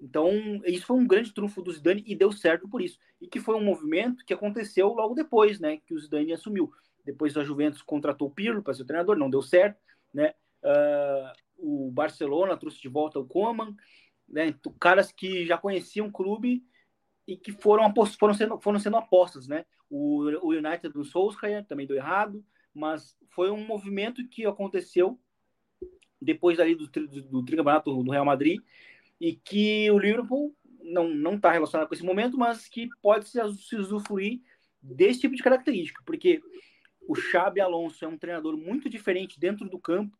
Então, isso foi um grande trunfo do Zidane e deu certo por isso. E que foi um movimento que aconteceu logo depois, né? Que o Zidane assumiu. Depois a Juventus contratou o Pirlo para ser o treinador, não deu certo, né? Uh, o Barcelona trouxe de volta o Koeman, né? Caras que já conheciam o clube e que foram, foram, sendo, foram sendo apostas, né? O, o United do Solskjaer também deu errado, mas foi um movimento que aconteceu depois ali do, do, do tricampeonato do Real Madrid e que o Liverpool não não está relacionado com esse momento, mas que pode se, se usufruir desse tipo de característica, porque o Xabi Alonso é um treinador muito diferente dentro do campo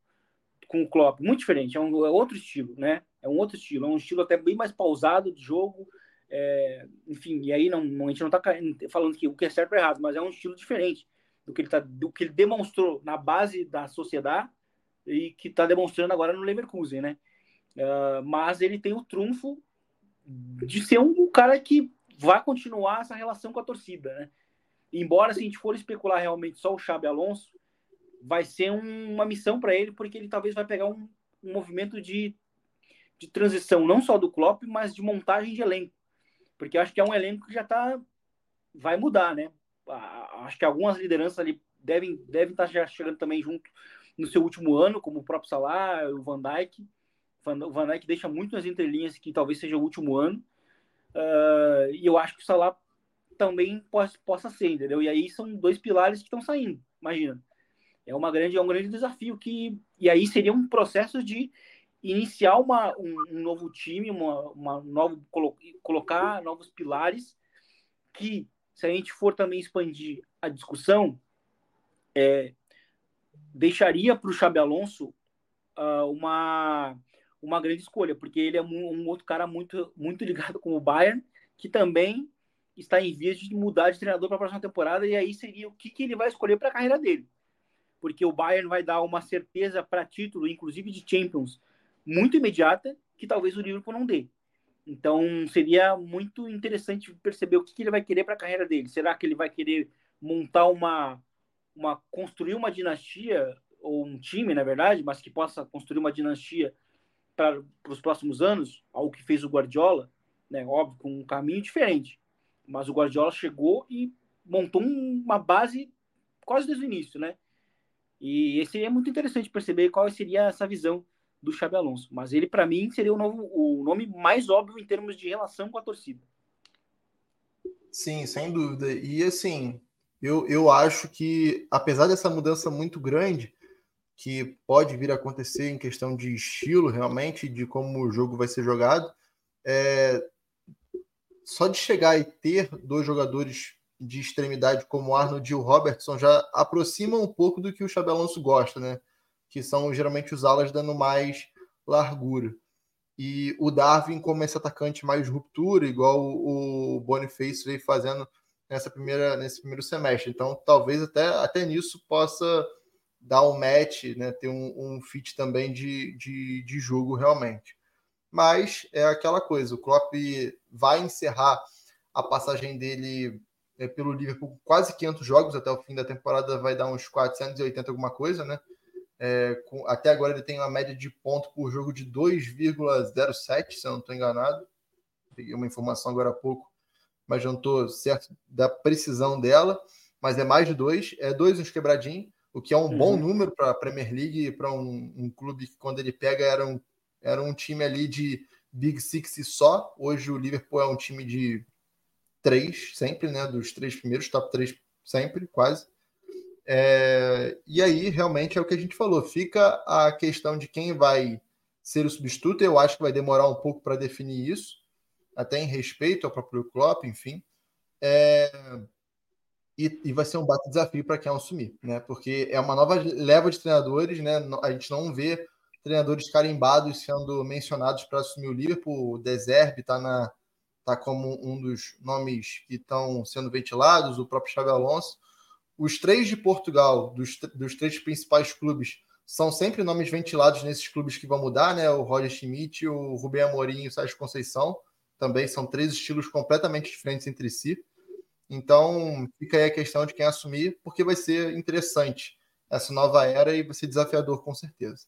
com o Klopp, muito diferente, é, um, é outro estilo, né? É um outro estilo, é um estilo até bem mais pausado de jogo, é, enfim, e aí não, a gente não está falando que o que é certo ou errado, mas é um estilo diferente do que ele, tá, do que ele demonstrou na base da sociedade e que está demonstrando agora no Leverkusen, né? Uh, mas ele tem o trunfo de ser um, um cara que vai continuar essa relação com a torcida, né? Embora, se a gente for especular realmente só o Xabi Alonso, vai ser um, uma missão para ele, porque ele talvez vai pegar um, um movimento de, de transição, não só do Klopp, mas de montagem de elenco porque acho que é um elenco que já tá vai mudar, né? Acho que algumas lideranças ali devem devem estar tá já chegando também junto no seu último ano, como o próprio Salah, o Van Dijk. O Van Dijk deixa muito nas entrelinhas que talvez seja o último ano. Uh, e eu acho que o Salah também possa, possa ser, entendeu? E aí são dois pilares que estão saindo, imagina. É, uma grande, é um grande desafio que... E aí seria um processo de iniciar uma, um, um novo time, uma, uma novo, colo, colocar novos pilares que, se a gente for também expandir a discussão, é, deixaria para o Xabi Alonso uh, uma, uma grande escolha, porque ele é um, um, outro cara muito, muito ligado com o Bayern, que também está em vias de mudar de treinador para a próxima temporada, e aí seria o que, que ele vai escolher para a carreira dele. Porque o Bayern vai dar uma certeza para título, inclusive de Champions, muito imediata que talvez o Liverpool não dê. Então seria muito interessante perceber o que, que ele vai querer para a carreira dele. Será que ele vai querer montar uma, uma construir uma dinastia ou um time, na verdade, mas que possa construir uma dinastia para os próximos anos, algo que fez o Guardiola, né? Óbvio, com um caminho diferente. Mas o Guardiola chegou e montou uma base quase desde o início, né? E é muito interessante perceber qual seria essa visão do Xabi Alonso. Mas ele, para mim, seria o, novo, o nome mais óbvio em termos de relação com a torcida. Sim, sem dúvida. E assim, eu, eu acho que, apesar dessa mudança muito grande, que pode vir a acontecer em questão de estilo, realmente, de como o jogo vai ser jogado, é, só de chegar e ter dois jogadores de extremidade como Arnold e o Robertson já aproxima um pouco do que o Xabi Alonso gosta, né? Que são geralmente os alas dando mais largura. E o Darwin como esse atacante mais ruptura, igual o Boniface veio fazendo nessa primeira, nesse primeiro semestre. Então, talvez até, até nisso possa dar um match, né, ter um, um fit também de, de, de jogo realmente. Mas é aquela coisa, o Klopp vai encerrar a passagem dele é, pelo Liverpool quase 500 jogos até o fim da temporada, vai dar uns 480 alguma coisa, né? É, com, até agora ele tem uma média de ponto por jogo de 2,07, se eu não estou enganado. Peguei uma informação agora há pouco mas não estou certo da precisão dela, mas é mais de dois, é dois uns quebradinhos, o que é um uhum. bom número para a Premier League, para um, um, clube que quando ele pega era um, era um time ali de Big Six só, hoje o Liverpool é um time de três, sempre, né, dos três primeiros, top três sempre, quase. É, e aí, realmente, é o que a gente falou, fica a questão de quem vai ser o substituto, eu acho que vai demorar um pouco para definir isso, até em respeito ao próprio Klopp, enfim. É, e, e, vai ser um bate desafio para quem assumir, né? Porque é uma nova leva de treinadores, né? A gente não vê treinadores carimbados sendo mencionados para assumir o Liverpool. O Deserve está na tá como um dos nomes que estão sendo ventilados, o próprio Xabi Alonso. Os três de Portugal, dos, dos três principais clubes, são sempre nomes ventilados nesses clubes que vão mudar, né? O Roger Schmidt, o Rubem Amorim e o Sérgio Conceição também são três estilos completamente diferentes entre si. Então, fica aí a questão de quem assumir, porque vai ser interessante essa nova era e vai ser desafiador, com certeza.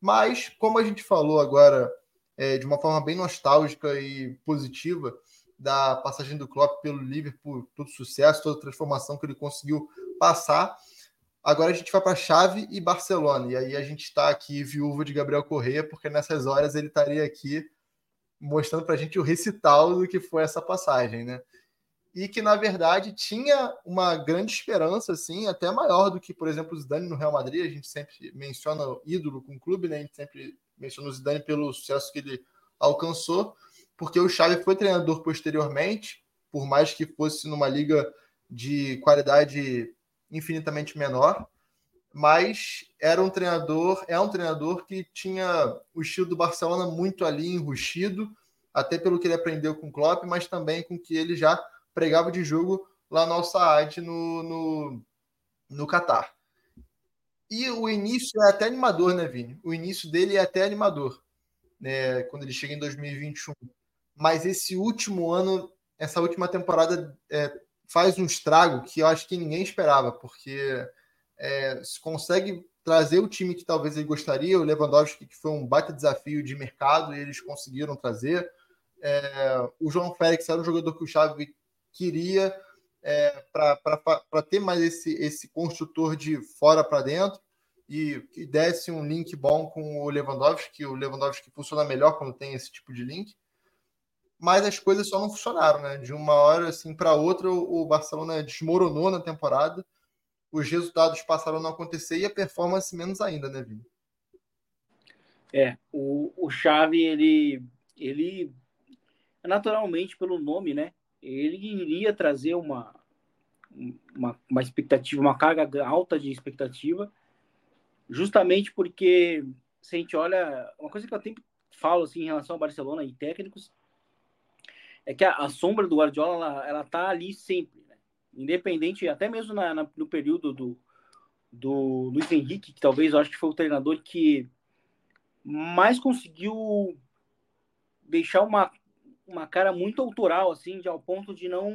Mas, como a gente falou agora, é, de uma forma bem nostálgica e positiva, da passagem do Klopp pelo Liverpool, todo sucesso, toda transformação que ele conseguiu passar. Agora a gente vai para Chave e Barcelona. E aí a gente está aqui viúvo de Gabriel Correia, porque nessas horas ele estaria aqui mostrando para a gente o recital do que foi essa passagem, né? E que, na verdade, tinha uma grande esperança, assim, até maior do que, por exemplo, o Zidane no Real Madrid. A gente sempre menciona o ídolo com o clube, né? A gente sempre menciona o Zidane pelo sucesso que ele alcançou, porque o Xavi foi treinador posteriormente, por mais que fosse numa liga de qualidade infinitamente menor, mas era um treinador, é um treinador que tinha o estilo do Barcelona muito ali enrustido, até pelo que ele aprendeu com o Klopp, mas também com que ele já pregava de jogo lá no Al-Saad no, no, no Catar. E o início é até animador, né, Vini? O início dele é até animador, né, quando ele chega em 2021. Mas esse último ano, essa última temporada é, faz um estrago que eu acho que ninguém esperava, porque é, consegue trazer o time que talvez ele gostaria. O Lewandowski, que foi um baita desafio de mercado, e eles conseguiram trazer. É, o João Félix era um jogador que o Xavi queria é, para ter mais esse, esse construtor de fora para dentro e que desse um link bom com o Lewandowski, o Lewandowski funciona melhor quando tem esse tipo de link. Mas as coisas só não funcionaram, né? De uma hora assim para outra, o Barcelona desmoronou na temporada os resultados passaram a não acontecer e a performance menos ainda, né, Vini? É, o, o Xavi, ele, ele, naturalmente, pelo nome, né, ele iria trazer uma, uma, uma expectativa, uma carga alta de expectativa, justamente porque, se a gente olha, uma coisa que eu sempre falo, assim, em relação ao Barcelona e técnicos, é que a, a sombra do Guardiola, ela, ela tá ali sempre, independente, até mesmo na, na, no período do, do Luiz Henrique, que talvez eu acho que foi o treinador que mais conseguiu deixar uma, uma cara muito autoral, assim, de, ao ponto de não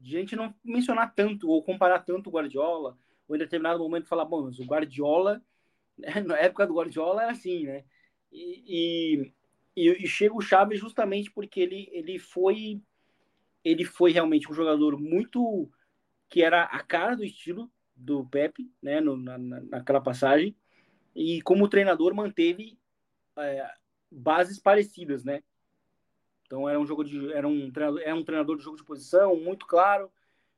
de a gente não mencionar tanto ou comparar tanto o Guardiola, ou em determinado momento falar, bom, mas o Guardiola, <laughs> né, na época do Guardiola era assim, né? E, e, e chega o Chaves justamente porque ele, ele foi ele foi realmente um jogador muito que era a cara do estilo do Pepe, né, no, na, naquela passagem, e como treinador manteve é, bases parecidas, né? Então era um jogo de era um treinador, era um treinador de jogo de posição muito claro.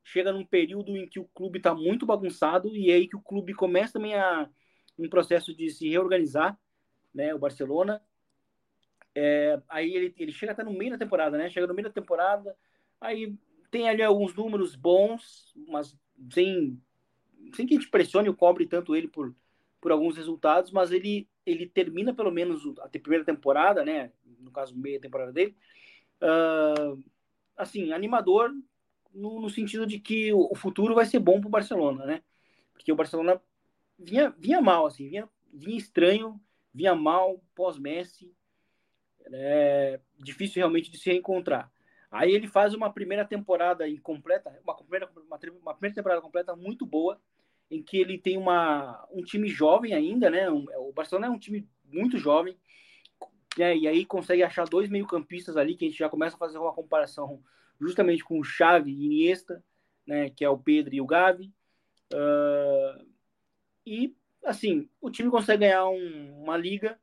Chega num período em que o clube está muito bagunçado e é aí que o clube começa também a um processo de se reorganizar, né? O Barcelona. É, aí ele, ele chega até no meio da temporada, né? Chega no meio da temporada, aí tem ali alguns números bons, mas sem, sem que a gente pressione ou cobre tanto ele por, por alguns resultados, mas ele, ele termina pelo menos a primeira temporada, né? No caso, meia temporada dele, uh, assim, animador no, no, sentido de que o, futuro vai ser bom para o Barcelona, né? Porque o Barcelona vinha, vinha mal, assim, vinha, vinha estranho, vinha mal pós-Messi, é difícil realmente de se reencontrar. Aí ele faz uma primeira temporada incompleta, uma primeira, uma, uma primeira temporada completa muito boa, em que ele tem uma, um time jovem ainda, né? Um, o Barcelona é um time muito jovem, né? E aí consegue achar dois meio-campistas ali que a gente já começa a fazer uma comparação justamente com o Xavi e Iniesta, né? Que é o Pedro e o Gavi. Uh, e assim, o time consegue ganhar um, uma liga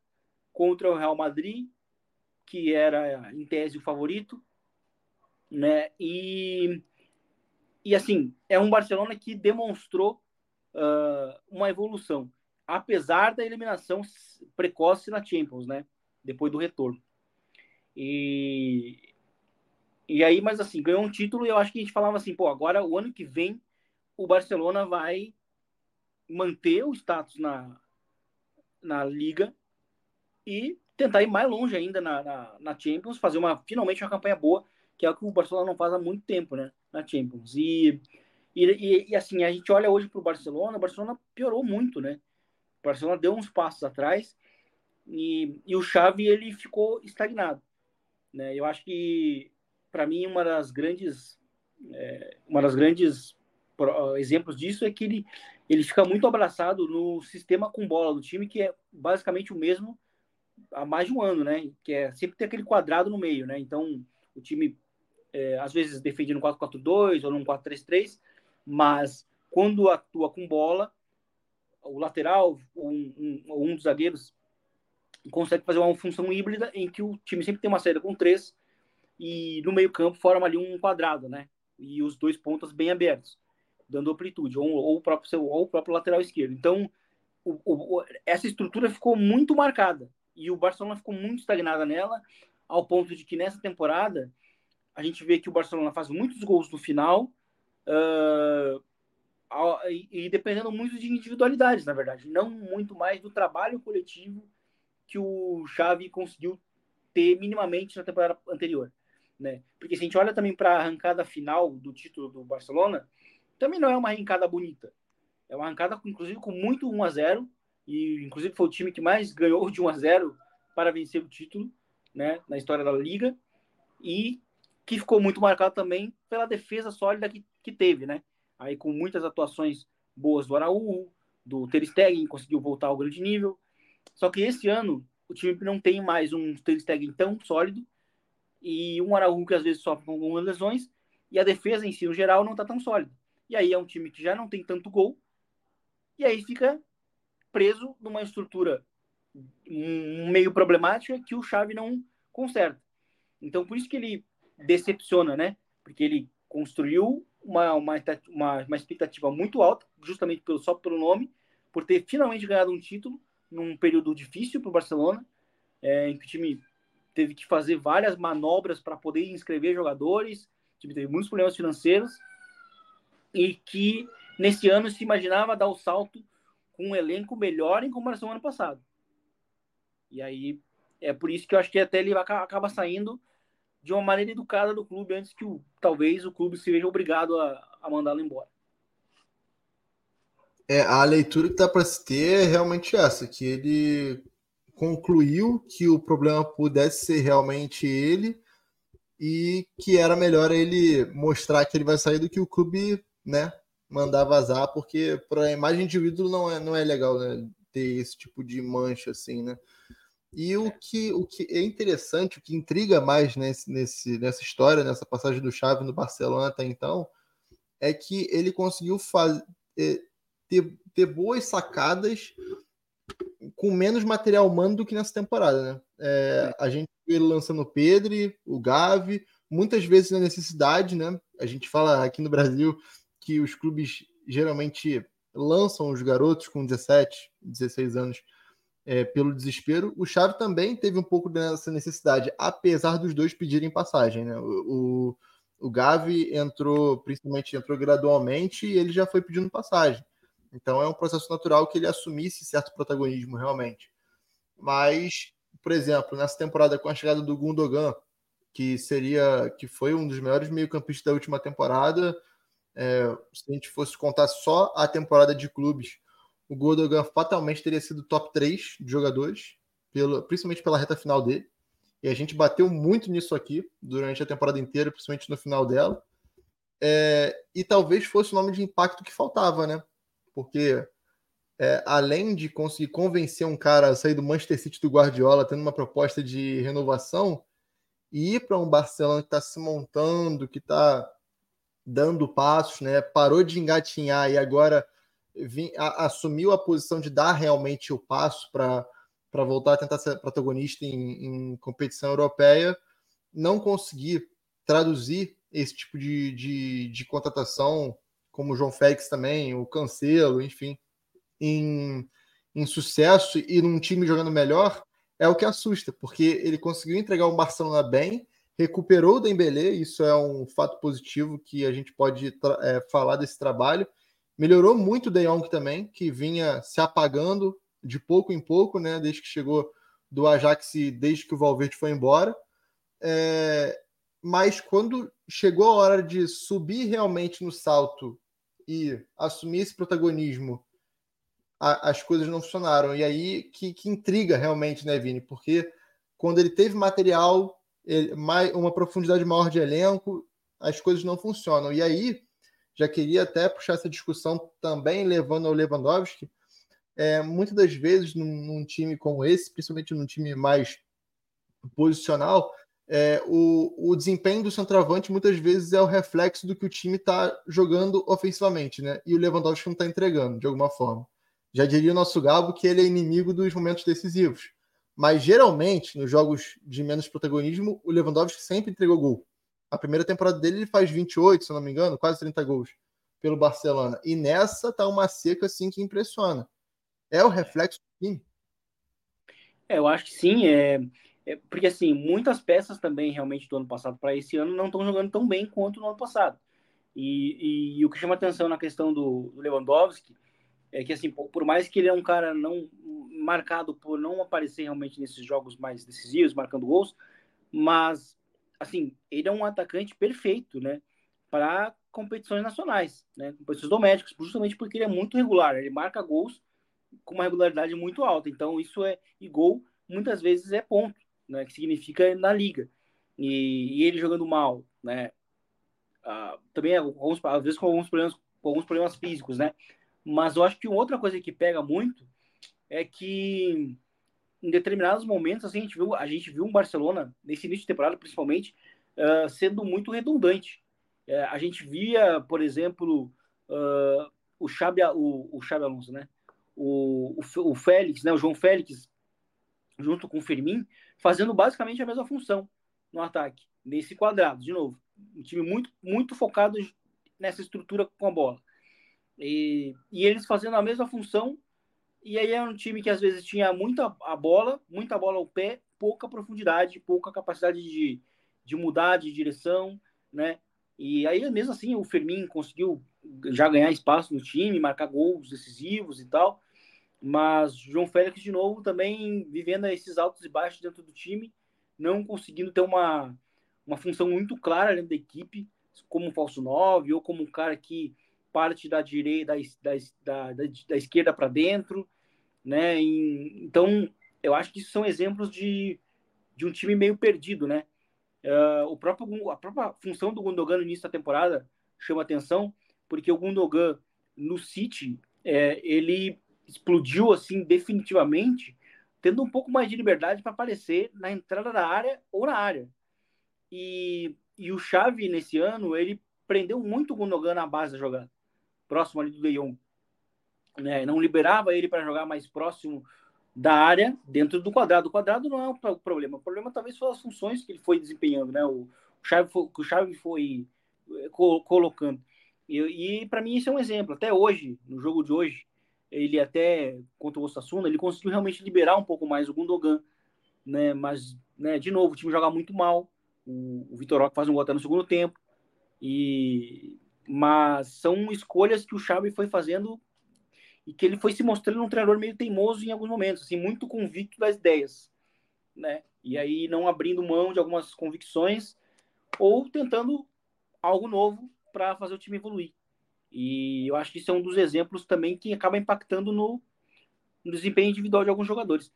contra o Real Madrid, que era em tese o favorito, né? E e assim é um Barcelona que demonstrou uh, uma evolução, apesar da eliminação precoce na Champions, né? Depois do retorno. E, e aí, mas assim, ganhou um título e eu acho que a gente falava assim, pô, agora o ano que vem o Barcelona vai manter o status na, na Liga e tentar ir mais longe ainda na, na, na, Champions, fazer uma finalmente uma campanha boa, que é o que o Barcelona não faz há muito tempo, né? Na Champions. E e, e, assim, a gente olha hoje para o Barcelona, o Barcelona piorou muito, né? O Barcelona deu uns passos atrás e, e o Xavi ele ficou estagnado, né? Eu acho que para mim uma das grandes é, uma das grandes exemplos disso é que ele ele fica muito abraçado no sistema com bola do time que é basicamente o mesmo há mais de um ano, né? Que é sempre ter aquele quadrado no meio, né? Então o time é, às vezes defende no 4-4-2 ou no 4-3-3 mas quando atua com bola, o lateral, um, um, um dos zagueiros, consegue fazer uma função híbrida em que o time sempre tem uma saída com três e no meio campo forma ali um quadrado, né? E os dois pontas bem abertos, dando amplitude, ou, ou, o, próprio ou o próprio lateral esquerdo. Então, o, o, essa estrutura ficou muito marcada e o Barcelona ficou muito estagnada nela, ao ponto de que nessa temporada a gente vê que o Barcelona faz muitos gols no final, Uh, e, dependendo muito de individualidades, na verdade, não muito mais do trabalho coletivo que o Xavi conseguiu ter minimamente na temporada anterior, né? Porque se a gente olha também para a arrancada final do título do Barcelona, também não é uma arrancada bonita. É uma arrancada, inclusive, com muito 1 a 0 e inclusive foi o time que mais ganhou de 1 a 0 para vencer o título, né, na história da liga, e que ficou muito marcado também pela defesa sólida que que teve, né? Aí com muitas atuações boas do Araújo, do Ter Stegen, conseguiu voltar ao grande nível. Só que esse ano o time não tem mais um Ter tão sólido e um Araújo que às vezes sofre com algumas lesões e a defesa em si, no geral, não está tão sólida. E aí é um time que já não tem tanto gol e aí fica preso numa estrutura meio problemática que o Xavi não conserta. Então, por isso que ele decepciona, né? Porque ele construiu uma, uma, uma, uma expectativa muito alta, justamente pelo, só pelo nome, por ter finalmente ganhado um título num período difícil para o Barcelona, é, em que o time teve que fazer várias manobras para poder inscrever jogadores, o time teve muitos problemas financeiros, e que nesse ano se imaginava dar o salto com um elenco melhor em comparação ao ano passado. E aí é por isso que eu acho que até ele acaba saindo de uma maneira educada do clube antes que o, talvez o clube se veja obrigado a, a mandá-lo embora. É, a leitura que dá para se ter é realmente essa, que ele concluiu que o problema pudesse ser realmente ele, e que era melhor ele mostrar que ele vai sair do que o clube, né, mandar vazar, porque para a imagem de ídolo não é, não é legal, né, ter esse tipo de mancha assim, né? E o que, o que é interessante, o que intriga mais nesse, nesse, nessa história, nessa passagem do Xavi no Barcelona até então, é que ele conseguiu fazer, é, ter, ter boas sacadas com menos material humano do que nessa temporada, né? É, a gente viu ele lançando o Pedri, o Gavi, muitas vezes na necessidade, né? A gente fala aqui no Brasil que os clubes geralmente lançam os garotos com 17, 16 anos é, pelo desespero. O Xavi também teve um pouco dessa necessidade, apesar dos dois pedirem passagem, né? O, o, o Gavi entrou, principalmente entrou gradualmente e ele já foi pedindo passagem. Então é um processo natural que ele assumisse certo protagonismo realmente. Mas, por exemplo, nessa temporada com a chegada do Gundogan, que seria que foi um dos melhores meio-campistas da última temporada, é, se a gente fosse contar só a temporada de clubes, o Gundogan fatalmente teria sido top 3 de jogadores, pelo, principalmente pela reta final dele. E a gente bateu muito nisso aqui durante a temporada inteira, principalmente no final dela. É, e talvez fosse o nome de impacto que faltava, né? Porque é, além de conseguir convencer um cara a sair do Manchester City do Guardiola, tendo uma proposta de renovação, e ir para um Barcelona que está se montando, que está dando passos, né? parou de engatinhar e agora vim, a, assumiu a posição de dar realmente o passo para voltar a tentar ser protagonista em, em, competição europeia, não conseguir traduzir esse tipo de, de, de contratação como o João Félix também, o Cancelo, enfim, em, em sucesso e num time jogando melhor, é o que assusta, porque ele conseguiu entregar o Barcelona bem, recuperou o Dembélé, isso é um fato positivo que a gente pode é, falar desse trabalho. Melhorou muito o De Jong também, que vinha se apagando de pouco em pouco, né, desde que chegou do Ajax e desde que o Valverde foi embora. É, mas quando chegou a hora de subir realmente no salto e assumir esse protagonismo, a, as coisas não funcionaram. E aí que, que, intriga realmente, né, Vini? Porque quando ele teve material, ele, mais, uma profundidade maior de elenco, as coisas não funcionam. E aí, já queria até puxar essa discussão também, levando ao Lewandowski. É, muitas das vezes, num, num time como esse, principalmente num time mais posicional, é, o, o desempenho do centroavante muitas vezes é o reflexo do que o time está jogando ofensivamente, né? E o Lewandowski não está entregando, de alguma forma. Já diria o nosso Gabo que ele é inimigo dos momentos decisivos. Mas geralmente, nos jogos de menos protagonismo, o Lewandowski sempre entregou gol. A primeira temporada dele ele faz 28, se não me engano, quase 30 gols pelo Barcelona. E nessa tá uma seca assim que impressiona. É o reflexo do time. É, eu acho que sim. É, é, porque, assim, muitas peças também, realmente, do ano passado para esse ano não estão jogando tão bem quanto no ano passado. E, e, e, o que chama atenção na questão do, do, Lewandowski é que, assim, por, por, mais que ele é um cara não marcado por não aparecer realmente nesses jogos mais decisivos, marcando gols, mas, assim, ele é um atacante perfeito, né, para competições nacionais, né, competições domésticas, justamente porque ele é muito regular, ele marca gols com uma regularidade muito alta. Então, isso é. E gol muitas vezes é ponto né, que significa na liga. E, e ele jogando mal, né? Ah, também alguns, às vezes com alguns problemas, com alguns problemas físicos, né? Mas eu acho que outra coisa que pega muito é que em determinados momentos assim, a gente viu a gente viu um Barcelona nesse início de temporada principalmente uh, sendo muito redundante. Uh, a gente via, por exemplo, uh, o Xabi o, o Xabi Alonso, né? O, o, o Félix, né? O João Félix junto com o Firmin, fazendo basicamente a mesma função no ataque, nesse quadrado, de novo. Um time muito, muito focado nessa estrutura com a bola. E, e eles fazendo a mesma função, e aí é um time que às vezes tinha muita a bola, muita bola ao pé, pouca profundidade, pouca capacidade de, de mudar de direção, né? E aí, mesmo assim, o Firmin conseguiu já ganhar espaço no time, marcar gols decisivos e tal. Mas João Félix, de novo, também vivendo esses altos e baixos dentro do time, não conseguindo ter uma, uma função muito clara dentro da equipe, como um falso 9 ou como um cara que parte da direita, da, da, da, da esquerda para dentro, né? E, então, eu acho que são exemplos de, de um time meio perdido, né? Uh, o próprio, a própria função do Gundogan no início da temporada chama atenção, porque o Gundogan no City, é, ele explodiu assim definitivamente, tendo um pouco mais de liberdade para aparecer na entrada da área ou na área. E, e o Xavi, nesse ano, ele prendeu muito o Gundogan na base da jogada, próximo ali do De Jong. Né? Não liberava ele para jogar mais próximo da área dentro do quadrado. O quadrado não é o problema. O problema talvez foram as funções que ele foi desempenhando, né? O Xavi foi, que o Xavi foi eh, colocando. E, e para mim isso é um exemplo. Até hoje, no jogo de hoje, ele até contra o Osasuna, ele conseguiu realmente liberar um pouco mais o Gundogan, né? Mas, né, de novo, o time joga muito mal. O, o Vitor Roque faz um gol até no segundo tempo. E mas são escolhas que o Xavi foi fazendo e que ele foi se mostrando um treinador meio teimoso em alguns momentos, assim, muito convicto das ideias, né? E aí não abrindo mão de algumas convicções ou tentando algo novo para fazer o time evoluir. E eu acho que isso é um dos exemplos também que acaba impactando no, no desempenho individual de alguns jogadores.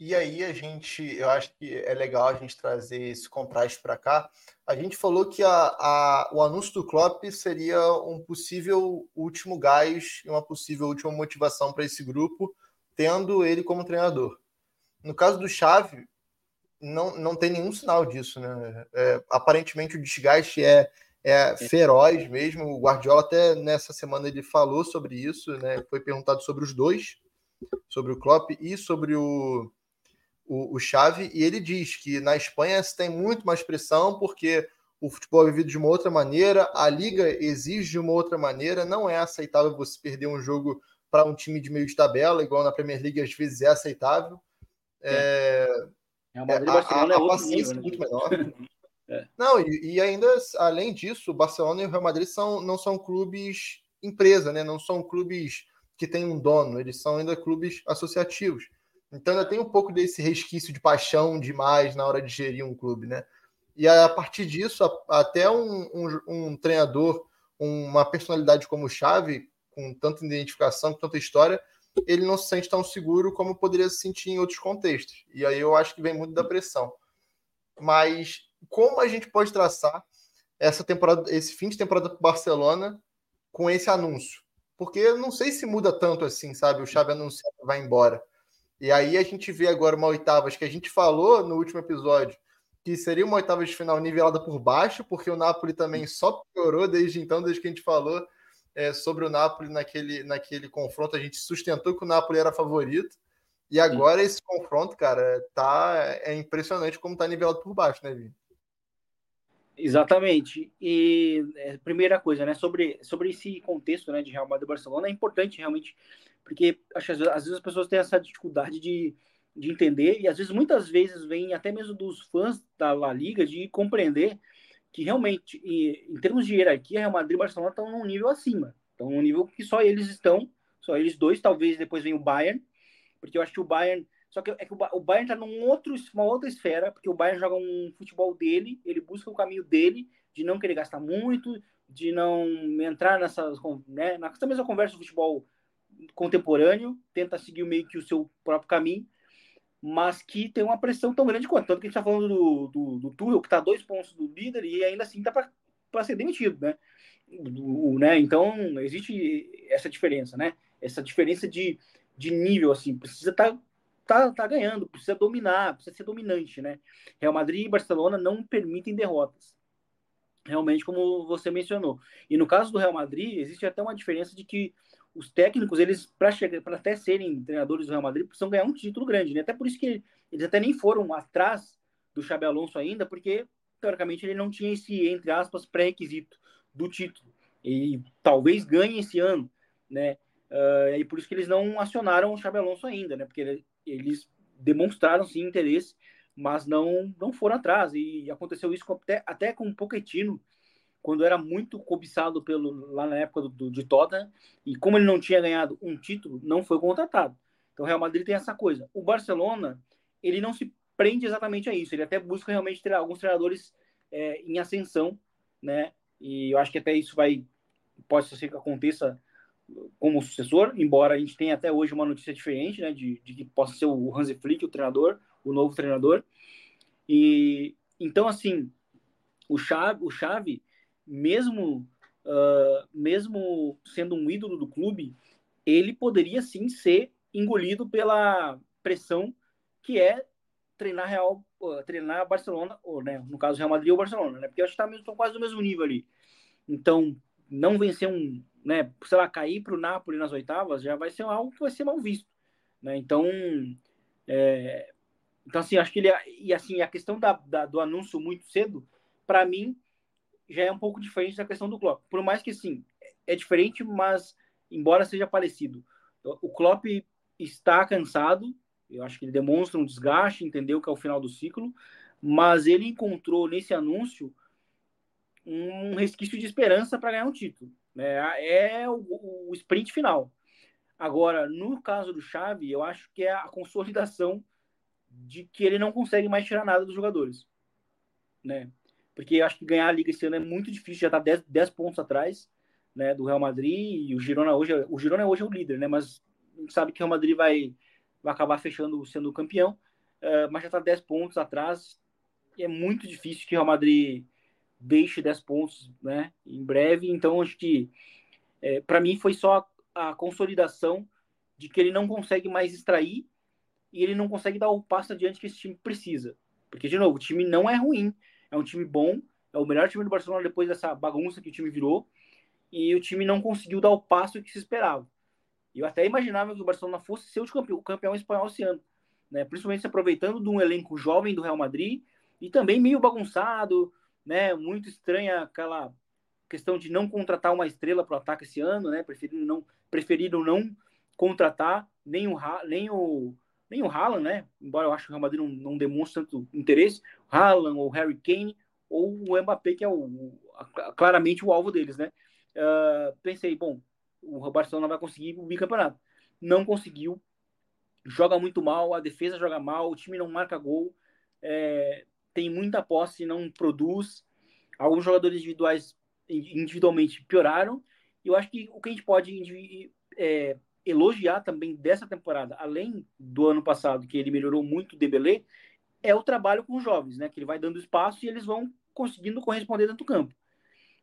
E aí a gente, eu acho que é legal a gente trazer esse contraste para cá. A gente falou que a, a, o anúncio do Klopp seria um possível último gás e uma possível última motivação para esse grupo, tendo ele como treinador. No caso do Xavi, não, não tem nenhum sinal disso, né? É, aparentemente o desgaste é, é feroz mesmo. O Guardiola até nessa semana ele falou sobre isso, né? Foi perguntado sobre os dois, sobre o Klopp e sobre o o, o Xavi, e ele diz que na Espanha se tem muito mais pressão porque o futebol é vivido de uma outra maneira, a liga exige de uma outra maneira, não é aceitável você perder um jogo para um time de meio de tabela, igual na Premier League às vezes é aceitável. É, é, é a, a, a, a paciência é muito menor. <laughs> É. Não, e, e, ainda, além disso, o Barcelona e o Real Madrid são, não são clubes empresa, né? não são clubes que têm um dono, eles são ainda clubes associativos. Então ainda tem um pouco desse resquício de paixão demais na hora de gerir um clube, né? E a partir disso, até um, um, um treinador, uma personalidade como Xavi, com tanta identificação, com tanta história, ele não se sente tão seguro como poderia se sentir em outros contextos. E aí eu acho que vem muito da pressão. Mas como a gente pode traçar essa temporada, esse fim de temporada para Barcelona com esse anúncio? Porque eu não sei se muda tanto assim, sabe? O Xavi anuncia que vai embora. E aí a gente vê agora uma oitavas que a gente falou no último episódio que seria uma oitava de final nivelada por baixo, porque o Napoli também só piorou desde então, desde que a gente falou é, sobre o Napoli naquele, naquele confronto. A gente sustentou que o Napoli era favorito. E agora Sim. esse confronto, cara, tá é impressionante como tá nivelado por baixo, né, Vini? Exatamente. E é, primeira coisa, né, sobre, sobre esse contexto, né, de Real Madrid e Barcelona, é importante realmente porque acho que às vezes as pessoas têm essa dificuldade de, de entender, e às vezes, muitas vezes, vem até mesmo dos fãs da La Liga de compreender que realmente, em termos de hierarquia, Real Madrid e Barcelona estão num nível acima. Estão num nível que só eles estão, só eles dois, talvez depois vem o Bayern, porque eu acho que o Bayern. Só que é que o Bayern está num outro, uma outra esfera, porque o Bayern joga um futebol dele, ele busca o caminho dele, de não querer gastar muito, de não entrar nessa, né, nessa mesma conversa do futebol contemporâneo, tenta seguir meio que o seu próprio caminho, mas que tem uma pressão tão grande quanto. Tanto que a gente está falando do, do, do Tuchel, que está dois pontos do líder e ainda assim está para ser demitido, né? Do, né? Então, existe essa diferença, né? Essa diferença de, de nível, assim, precisa estar tá, tá, tá ganhando, precisa dominar, precisa ser dominante, né? Real Madrid e Barcelona não permitem derrotas. Realmente, como você mencionou. E no caso do Real Madrid, existe até uma diferença de que os técnicos, eles, para chegar, para até serem treinadores do Real Madrid, precisam ganhar um título grande, né? Até por isso que eles até nem foram atrás do Xabi Alonso ainda, porque, teoricamente, ele não tinha esse, entre aspas, pré-requisito do título. E talvez ganhe esse ano, né? Uh, e por isso que eles não acionaram o Xabi Alonso ainda, né? Porque eles demonstraram, sim, interesse, mas não, não foram atrás. E aconteceu isso até, até com o Pochettino, quando era muito cobiçado pelo lá na época do, do, de Tottenham, e como ele não tinha ganhado um título, não foi contratado. Então o Real Madrid tem essa coisa. O Barcelona, ele não se prende exatamente a isso, ele até busca realmente ter alguns treinadores é, em ascensão, né? E eu acho que até isso vai pode ser que aconteça como sucessor, embora a gente tenha até hoje uma notícia diferente, né, de, de que possa ser o Hansi Flick o treinador, o novo treinador. E então assim, o Chave, o Chave mesmo uh, mesmo sendo um ídolo do clube, ele poderia sim ser engolido pela pressão que é treinar Real, uh, treinar Barcelona, ou né, no caso Real Madrid ou Barcelona, né? Porque eu acho que tá estão quase no mesmo nível ali. Então, não vencer um, né, sei lá, cair para o Napoli nas oitavas já vai ser algo que vai ser mal visto, né? Então, é, então assim, acho que ele e assim a questão da, da do anúncio muito cedo, para mim já é um pouco diferente da questão do Klopp. Por mais que sim, é diferente, mas embora seja parecido, o Klopp está cansado. Eu acho que ele demonstra um desgaste, entendeu que é o final do ciclo, mas ele encontrou nesse anúncio um resquício de esperança para ganhar um título. Né? É o, o, sprint final. Agora, no caso do Xavi, eu acho que é a consolidação de que ele não consegue mais tirar nada dos jogadores. Né? Porque eu acho que ganhar a Liga esse ano é muito difícil, já está 10, 10 pontos atrás né, do Real Madrid, e o Girona hoje, é, o Girona hoje é o líder, né? Mas sabe que o Real Madrid vai, vai acabar fechando, sendo campeão, uh, mas já está 10 pontos atrás, é muito difícil que o Real Madrid deixe 10 pontos né, em breve. Então, acho que é, para mim foi só a, a, consolidação de que ele não consegue mais extrair e ele não consegue dar o passo adiante que esse time precisa. Porque, de novo, o time não é ruim, é um time bom, é o melhor time do Barcelona depois dessa bagunça que o time virou, e o time não conseguiu dar o passo que se esperava. Eu até imaginava que o Barcelona fosse ser o campeão, o campeão espanhol esse ano, né? principalmente se aproveitando de um elenco jovem do Real Madrid e também meio bagunçado, né? Muito estranha aquela questão de não contratar uma estrela para o ataque esse ano, né? Preferiram não, preferiram não contratar nem o, nem o, nem o Haaland, né? Embora eu acho que o Real Madrid não, não demonstre tanto interesse, Haaland ou Harry Kane ou o Mbappé, que é o claramente o alvo deles, né? Uh, pensei, bom, o Barcelona vai conseguir o bicampeonato. Não conseguiu, joga muito mal, a defesa joga mal, o time não marca gol. É, tem muita posse, não produz. Alguns jogadores individuais individualmente pioraram. E eu acho que o que a gente pode é, elogiar também dessa temporada, além do ano passado, que ele melhorou muito o Dembélé, é o trabalho com os jovens, né? Que ele vai dando espaço e eles vão conseguindo corresponder dentro do campo.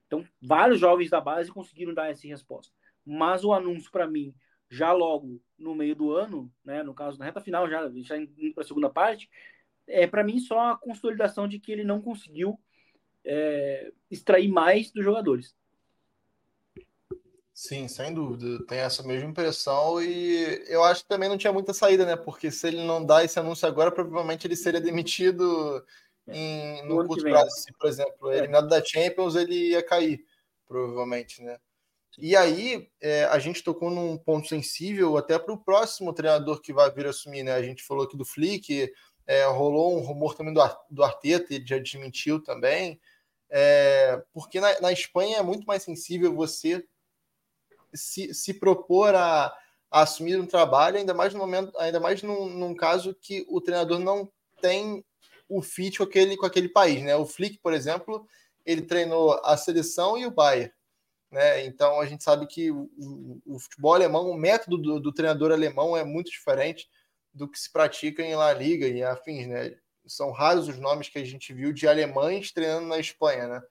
Então, vários jovens da base conseguiram dar essa resposta. Mas o anúncio, para mim, já logo no meio do ano, né, no caso, na reta final, já, já indo para a segunda parte, é para mim só a consolidação de que ele não conseguiu é, extrair mais dos jogadores. Sim, sem dúvida. Tem essa mesma impressão e eu acho que também não tinha muita saída, né? Porque se ele não dá esse anúncio agora, provavelmente ele seria demitido em, no curto prazo. Se, por exemplo, é. eliminado da Champions, ele ia cair, provavelmente, né? E aí, é, a gente tocou num ponto sensível até para o próximo treinador que vai vir assumir, né? A gente falou aqui do Flick, é, rolou um rumor também do, do Arteta, ele já desmentiu também, é, porque na, na, Espanha é muito mais sensível você se, se propor a, a, assumir um trabalho, ainda mais no momento, ainda mais num, num, caso que o treinador não tem o fit com aquele, com aquele país, né? O Flick, por exemplo, ele treinou a seleção e o Bayern. Né? Então a gente sabe que o, o, futebol alemão, o método do, do, treinador alemão é muito diferente do que se pratica em La Liga e afins, né? São raros os nomes que a gente viu de alemães treinando na Espanha, né?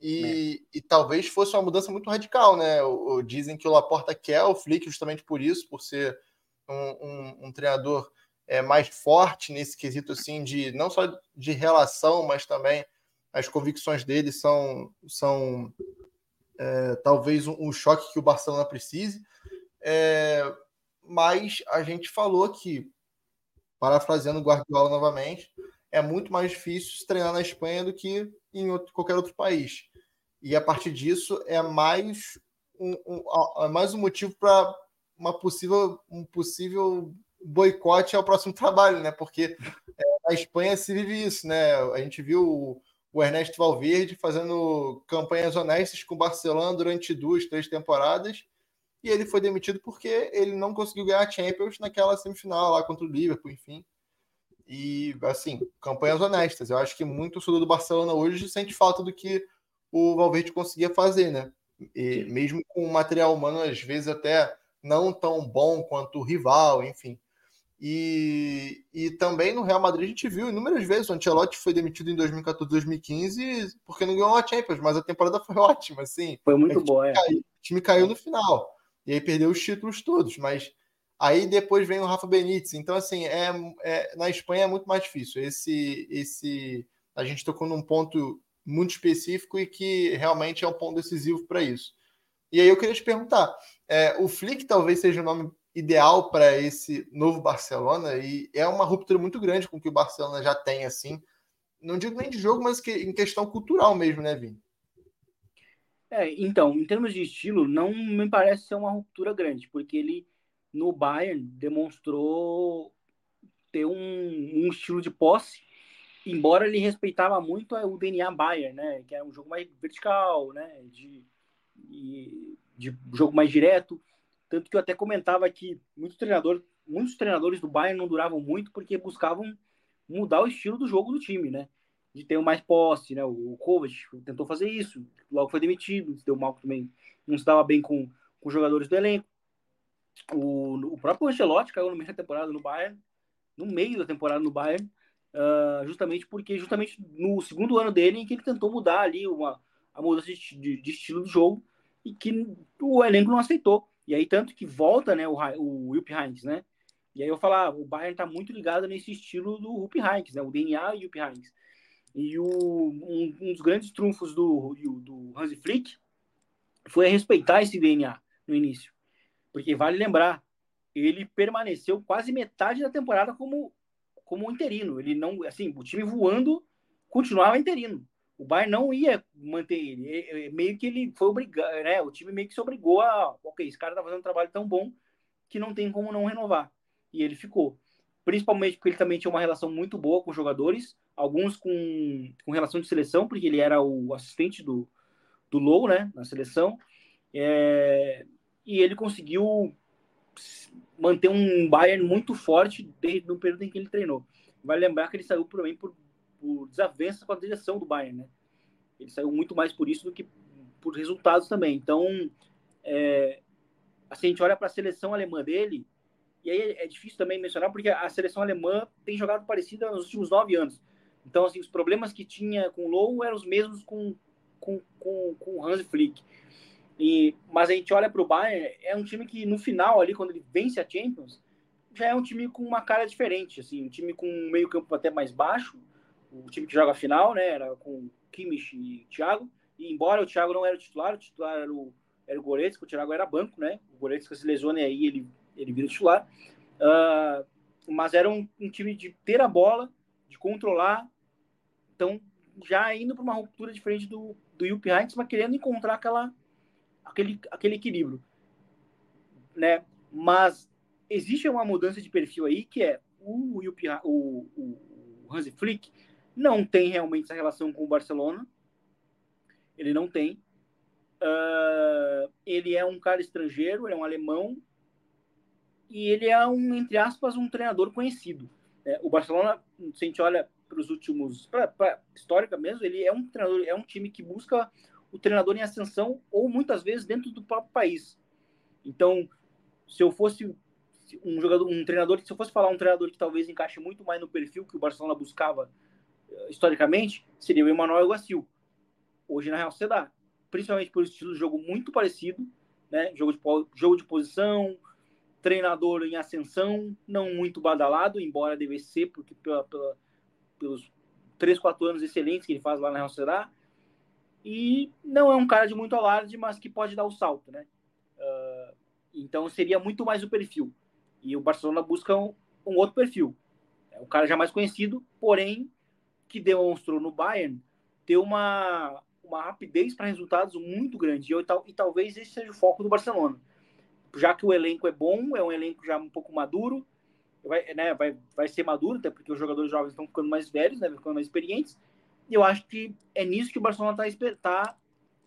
E, é. e talvez fosse uma mudança muito radical, né? O, o, dizem que o Laporta quer o Flick justamente por isso, por ser um, um, um, treinador é, mais forte nesse quesito, assim, de não só de relação, mas também as convicções dele são, são é, talvez um, um, choque que o Barcelona precise. É, mas a gente falou que, parafraseando o Guardiola novamente, é muito mais difícil treinar na Espanha do que em outro, qualquer outro país. E a partir disso é mais um, um é mais um motivo para uma possível, um possível boicote ao próximo <laughs> trabalho, né? Porque é, Espanha se vive isso, né? A gente viu o, o Ernesto Valverde fazendo campanhas honestas com o Barcelona durante duas, três temporadas e ele foi demitido porque ele não conseguiu ganhar a Champions naquela semifinal lá contra o Liverpool, enfim. E, assim, campanhas honestas. Eu acho que muito o do Barcelona hoje sente falta do que o Valverde conseguia fazer, né? E mesmo com um material humano, às vezes, até não tão bom quanto o rival, enfim. E, e também no Real Madrid a gente viu inúmeras vezes o Ancelotti foi demitido em 2014, 2015 porque não ganhou a Champions, mas a temporada foi <laughs> ótima, assim. Foi muito boa, é. O time caiu no final e aí perdeu os títulos todos, mas aí depois vem o Rafa Benítez. Então assim, é, é na Espanha é muito mais difícil. Esse esse a gente tocou num ponto muito específico e que realmente é um ponto decisivo para isso. E aí eu queria te perguntar, é, o Flick talvez seja o nome ideal para esse novo Barcelona e é uma ruptura muito grande com o que o Barcelona já tem assim. Não digo nem de jogo, mas que, em questão cultural mesmo, né, Vini? É, então, em termos de estilo, não me parece ser uma ruptura grande, porque ele no Bayern demonstrou ter um, um estilo de posse, embora ele respeitava muito o DNA Bayern, né, que é um jogo mais vertical, né, de, de, de jogo mais direto. Tanto que eu até comentava que muitos treinadores, muitos treinadores do Bayern não duravam muito porque buscavam mudar o estilo do jogo do time, né? De ter mais posse, né? O Kovac tentou fazer isso, logo foi demitido, deu mal também, não estava bem com, com os jogadores do elenco. O, o próprio Ancelotti caiu no meio da temporada no Bayern, no meio da temporada no Bayern, uh, justamente porque justamente no segundo ano dele em que ele tentou mudar ali uma a mudança de, de, de estilo do jogo e que o elenco não aceitou. E aí, tanto que volta né, o, o Jupp Heynckes, né? E aí eu falar, ah, o Bayern tá muito ligado nesse estilo do Jupp Heynckes, né? O DNA e Jupp Heynckes. E o, um, um, dos grandes trunfos do, do Hansi Flick foi respeitar esse DNA no início. Porque vale lembrar, ele permaneceu quase metade da temporada como, como interino. Ele não, assim, o time voando continuava interino o Bayern não ia manter ele. Meio que ele foi obrigado, né? O time meio que se obrigou a, ok, esse cara tá fazendo um trabalho tão bom que não tem como não renovar. E ele ficou. Principalmente porque ele também tinha uma relação muito boa com os jogadores, alguns com, com relação de seleção, porque ele era o assistente do, do Low, né, na seleção. É, e ele conseguiu manter um Bayern muito forte desde o período em que ele treinou. Vai lembrar que ele saiu também por por desavença com a direção do Bayern, né? Ele saiu muito mais por isso do que por resultados também. Então, é, assim, a gente olha para a seleção alemã dele, e aí é difícil também mencionar, porque a seleção alemã tem jogado parecida nos últimos nove anos. Então, assim, os problemas que tinha com o Low eram os mesmos com, com, com, com Hans Flick. E, mas a gente olha para o Bayern, é um time que no final ali, quando ele vence a Champions, já é um time com uma cara diferente, assim, um time com um meio campo até mais baixo, o time que joga a final, né? Era com Kimmich e Thiago. E embora o Thiago não era o titular, o titular era o, era o Goretzka, o Thiago era banco, né? O Goretzka se lesiona e aí ele, ele vira titular. Uh, mas era um, um, time de ter a bola, de controlar. Então, já indo para uma ruptura diferente do, do Jupp Heynckes, mas querendo encontrar aquela, aquele, aquele equilíbrio. Né? Mas existe uma mudança de perfil aí, que é o, Jupp, o, o, o Hansi Flick não tem realmente essa relação com o Barcelona. Ele não tem. Uh, ele é um cara estrangeiro, ele é um alemão. E ele é um, entre aspas, um treinador conhecido. É, o Barcelona, se a gente olha para os últimos. Para histórica mesmo, ele é um treinador, é um time que busca o treinador em ascensão ou muitas vezes dentro do próprio país. Então, se eu fosse um jogador, um treinador, se eu fosse falar um treinador que talvez encaixe muito mais no perfil que o Barcelona buscava historicamente, seria o Emmanuel Guacil. Hoje na Real Sociedade. Principalmente por estilo de jogo muito parecido, né? Jogo de, jogo de posição, treinador em ascensão, não muito badalado, embora devesse ser, porque pela, pela, pelos 3, 4 anos excelentes que ele faz lá na Real Sociedade. E não é um cara de muito alarde, mas que pode dar o salto, né? Uh, então seria muito mais o perfil. E o Barcelona busca um, um outro perfil. É um cara já mais conhecido, porém que demonstrou no Bayern ter uma, uma rapidez para resultados muito grande. E, tal, e talvez esse seja o foco do Barcelona. Já que o elenco é bom, é um elenco já um pouco maduro, vai, né, vai, vai ser maduro, até porque os jogadores jovens estão ficando mais velhos, né, ficando mais experientes. E eu acho que é nisso que o Barcelona está tá,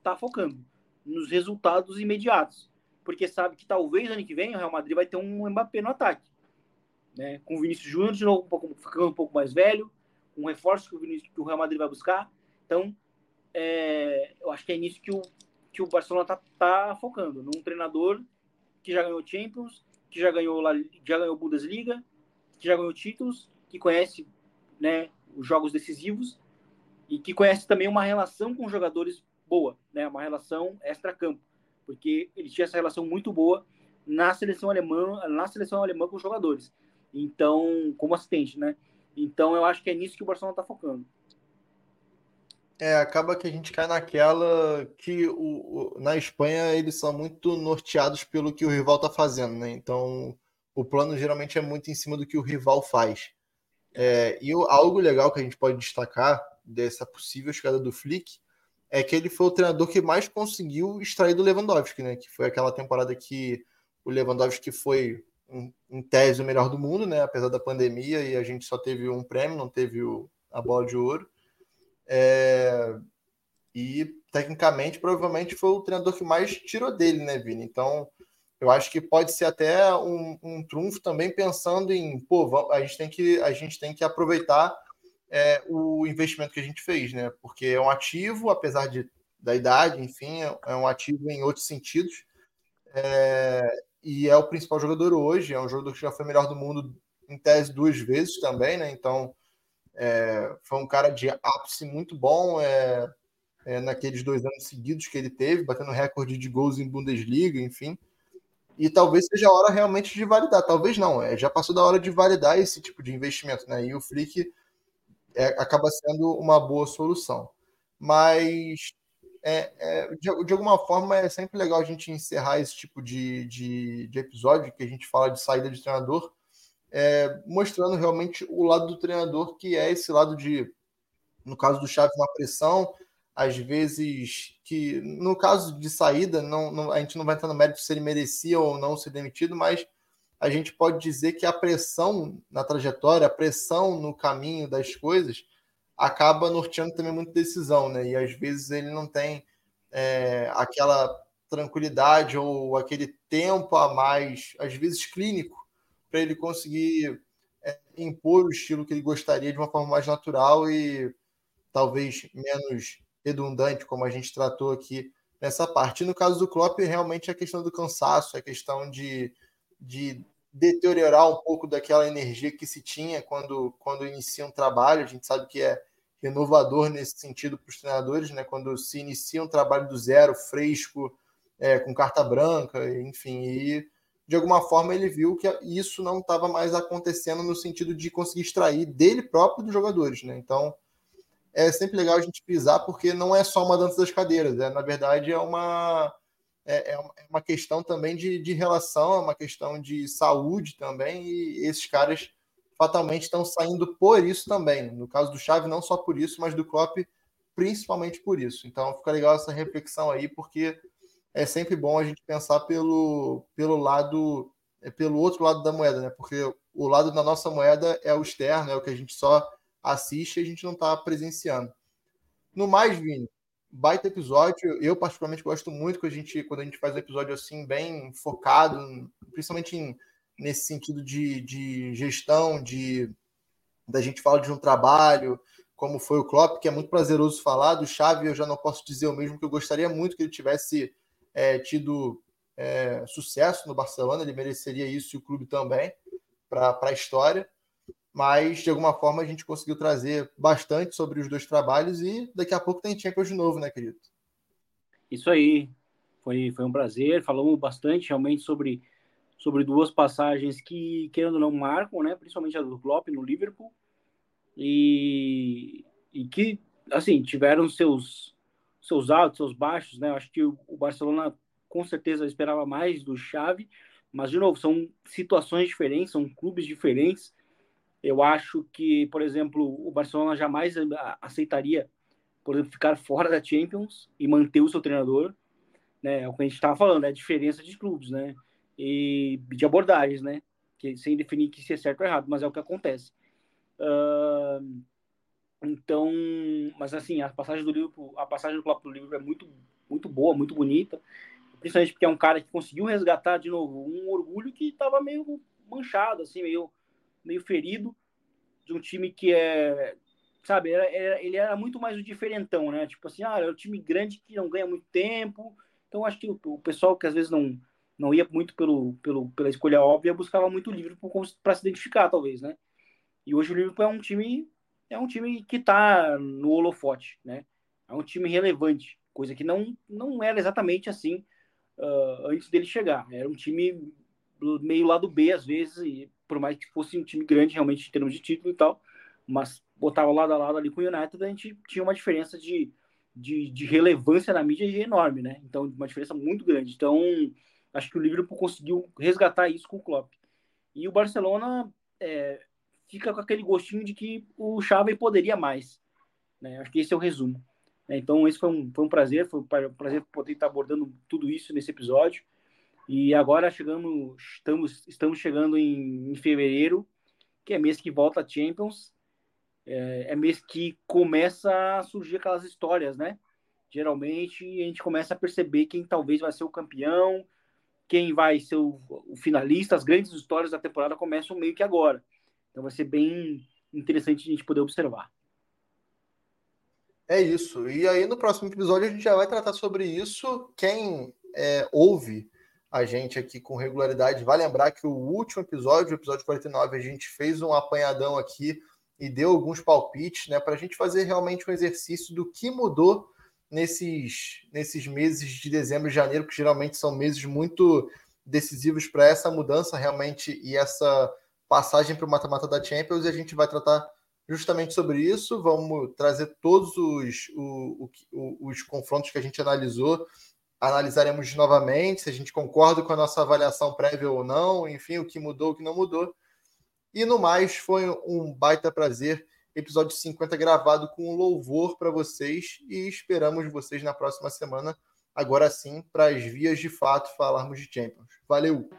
tá focando, nos resultados imediatos. Porque sabe que talvez ano que vem o Real Madrid vai ter um Mbappé no ataque. Né, com o Vinícius Júnior de novo um pouco, ficando um pouco mais velho, um reforço que o, Vinícius, que o Real Madrid vai buscar. Então, é, eu acho que é nisso que o, que o Barcelona está tá focando, num treinador que já ganhou Champions, que já ganhou, já ganhou Bundesliga que já ganhou títulos, que conhece né, os jogos decisivos e que conhece também uma relação com jogadores boa, né, uma relação extra-campo, porque ele tinha essa relação muito boa na seleção alemã, na seleção alemã com os jogadores. Então, como assistente, né? Então, eu acho que é nisso que o Barcelona está focando. É, acaba que a gente cai naquela que o, o, na Espanha eles são muito norteados pelo que o rival está fazendo, né? Então, o plano geralmente é muito em cima do que o rival faz. É, e o, algo legal que a gente pode destacar dessa possível chegada do Flick é que ele foi o treinador que mais conseguiu extrair do Lewandowski, né? Que foi aquela temporada que o Lewandowski foi em, em tese o melhor do mundo, né? Apesar da pandemia e a gente só teve um prêmio, não teve o, a bola de ouro. É, e tecnicamente, provavelmente foi o treinador que mais tirou dele, né, Vini? Então, eu acho que pode ser até um, um trunfo também pensando em, pô, a gente tem que, a gente tem que aproveitar é, o investimento que a gente fez, né? Porque é um ativo, apesar de, da idade, enfim, é, é um ativo em outros sentidos. É, e é o principal jogador hoje, é um jogador que já foi melhor do mundo em tese duas vezes também, né? Então é, foi um cara de ápice muito bom é, é, naqueles dois anos seguidos que ele teve, batendo recorde de gols em Bundesliga, enfim. E talvez seja a hora realmente de validar, talvez não, é, já passou da hora de validar esse tipo de investimento, né? E o Flick é, acaba sendo uma boa solução. Mas é, é, de, de, alguma forma é sempre legal a gente encerrar esse tipo de, de, de episódio que a gente fala de saída de treinador, é, mostrando realmente o lado do treinador, que é esse lado de, no caso do Chaves, uma pressão, às vezes que, no caso de saída, não, não, a gente não vai entrar no mérito se ele merecia ou não ser demitido, mas a gente pode dizer que a pressão na trajetória, a pressão no caminho das coisas, acaba norteando também muito decisão, né? E às vezes ele não tem é, aquela tranquilidade ou aquele tempo a mais, às vezes clínico, para ele conseguir é, impor o estilo que ele gostaria de uma forma mais natural e talvez menos redundante, como a gente tratou aqui nessa parte. E no caso do Klopp, realmente é a questão do cansaço, a questão de, de deteriorar um pouco daquela energia que se tinha quando, quando inicia um trabalho. A gente sabe que é renovador nesse sentido para os treinadores, né? quando se inicia um trabalho do zero, fresco, é, com carta branca, enfim. E de alguma forma ele viu que isso não estava mais acontecendo no sentido de conseguir extrair dele próprio dos jogadores. Né? Então é sempre legal a gente frisar, porque não é só uma dança das cadeiras, é, na verdade é uma é, é, é uma questão também de, de relação, é uma questão de saúde também, e esses caras fatalmente estão saindo por isso também. No caso do Chave, não só por isso, mas do Klopp principalmente por isso. Então fica legal essa reflexão aí, porque é sempre bom a gente pensar pelo, pelo lado, é pelo outro lado da moeda, né? Porque o lado da nossa moeda é o externo, é o que a gente só assiste e a gente não está presenciando. No mais, Vini, baita episódio. Eu, particularmente, gosto muito quando a gente, quando a gente faz um episódio assim, bem focado, principalmente em, nesse sentido de, de gestão, de da gente fala de um trabalho, como foi o Klopp, que é muito prazeroso falar. Do Xavi, eu já não posso dizer o mesmo, que eu gostaria muito que ele tivesse é, tido é, sucesso no Barcelona, ele mereceria isso e o clube também para a história. Mas de alguma forma a gente conseguiu trazer bastante sobre os dois trabalhos e daqui a pouco tem Champions de novo, né, querido? Isso aí, foi, foi um prazer, falamos bastante realmente sobre, sobre duas passagens que, querendo ou não, marcam, né, principalmente a do Klopp no Liverpool, e, e que, assim, tiveram seus, seus altos, seus baixos, né, acho que o, Barcelona com certeza esperava mais do Xavi, mas, de novo, são situações diferentes, são clubes diferentes, eu acho que, por exemplo, o Barcelona jamais aceitaria, por exemplo, ficar fora da Champions e manter o seu treinador. Né? É o que a gente estava falando, é a diferença de clubes, né? E de abordagens, né? Que, sem definir que se é certo ou errado, mas é o que acontece. Uh, então, mas assim, a passagem do livro, a passagem do do livro é muito, muito boa, muito bonita, principalmente porque é um cara que conseguiu resgatar de novo um orgulho que estava meio manchado, assim, meio meio ferido de um time que é, sabe, era, era, ele era muito mais o diferentão, né? Tipo assim, ah, é um time grande que não ganha muito tempo. Então acho que o, o pessoal que às vezes não não ia muito pelo, pelo, pela escolha óbvia, buscava muito o Liverpool para se identificar, talvez, né? E hoje o Liverpool é um time é um time que está no holofote, né? É um time relevante, coisa que não não era exatamente assim uh, antes dele chegar. Era um time meio lado B às vezes, e por mais que fosse um time grande realmente em termos de título e tal, mas botava lado a lado ali com o United, a gente tinha uma diferença de, de, de relevância na mídia enorme, né? Então, uma diferença muito grande. Então, acho que o Liverpool conseguiu resgatar isso com o Klopp. E o Barcelona é, fica com aquele gostinho de que o Xavi poderia mais. Né? Acho que esse é o resumo. Então, esse foi um, foi um prazer, foi um prazer poder estar abordando tudo isso nesse episódio. E agora chegamos, estamos, estamos chegando em, em fevereiro, que é mês que volta a Champions. É, é, mês que começa a surgir aquelas histórias, né? Geralmente a gente começa a perceber quem talvez vai ser o campeão, quem vai ser o, o finalista. As grandes histórias da temporada começam meio que agora. Então vai ser bem interessante a gente poder observar. É isso. E aí no próximo episódio a gente já vai tratar sobre isso. Quem é, ouve a gente aqui com regularidade. Vai lembrar que o último episódio, o episódio 49, a gente fez um apanhadão aqui e deu alguns palpites, né, para a gente fazer realmente um exercício do que mudou nesses, nesses meses de dezembro e janeiro, que geralmente são meses muito decisivos para essa mudança realmente e essa passagem para o mata-mata da Champions. E a gente vai tratar justamente sobre isso. Vamos trazer todos os, os, os confrontos que a gente analisou analisaremos novamente se a gente concorda com a nossa avaliação prévia ou não, enfim, o que mudou, o que não mudou. E no mais, foi um baita prazer. Episódio 50 gravado com louvor para vocês e esperamos vocês na próxima semana, agora sim, para as vias de fato falarmos de Champions. Valeu!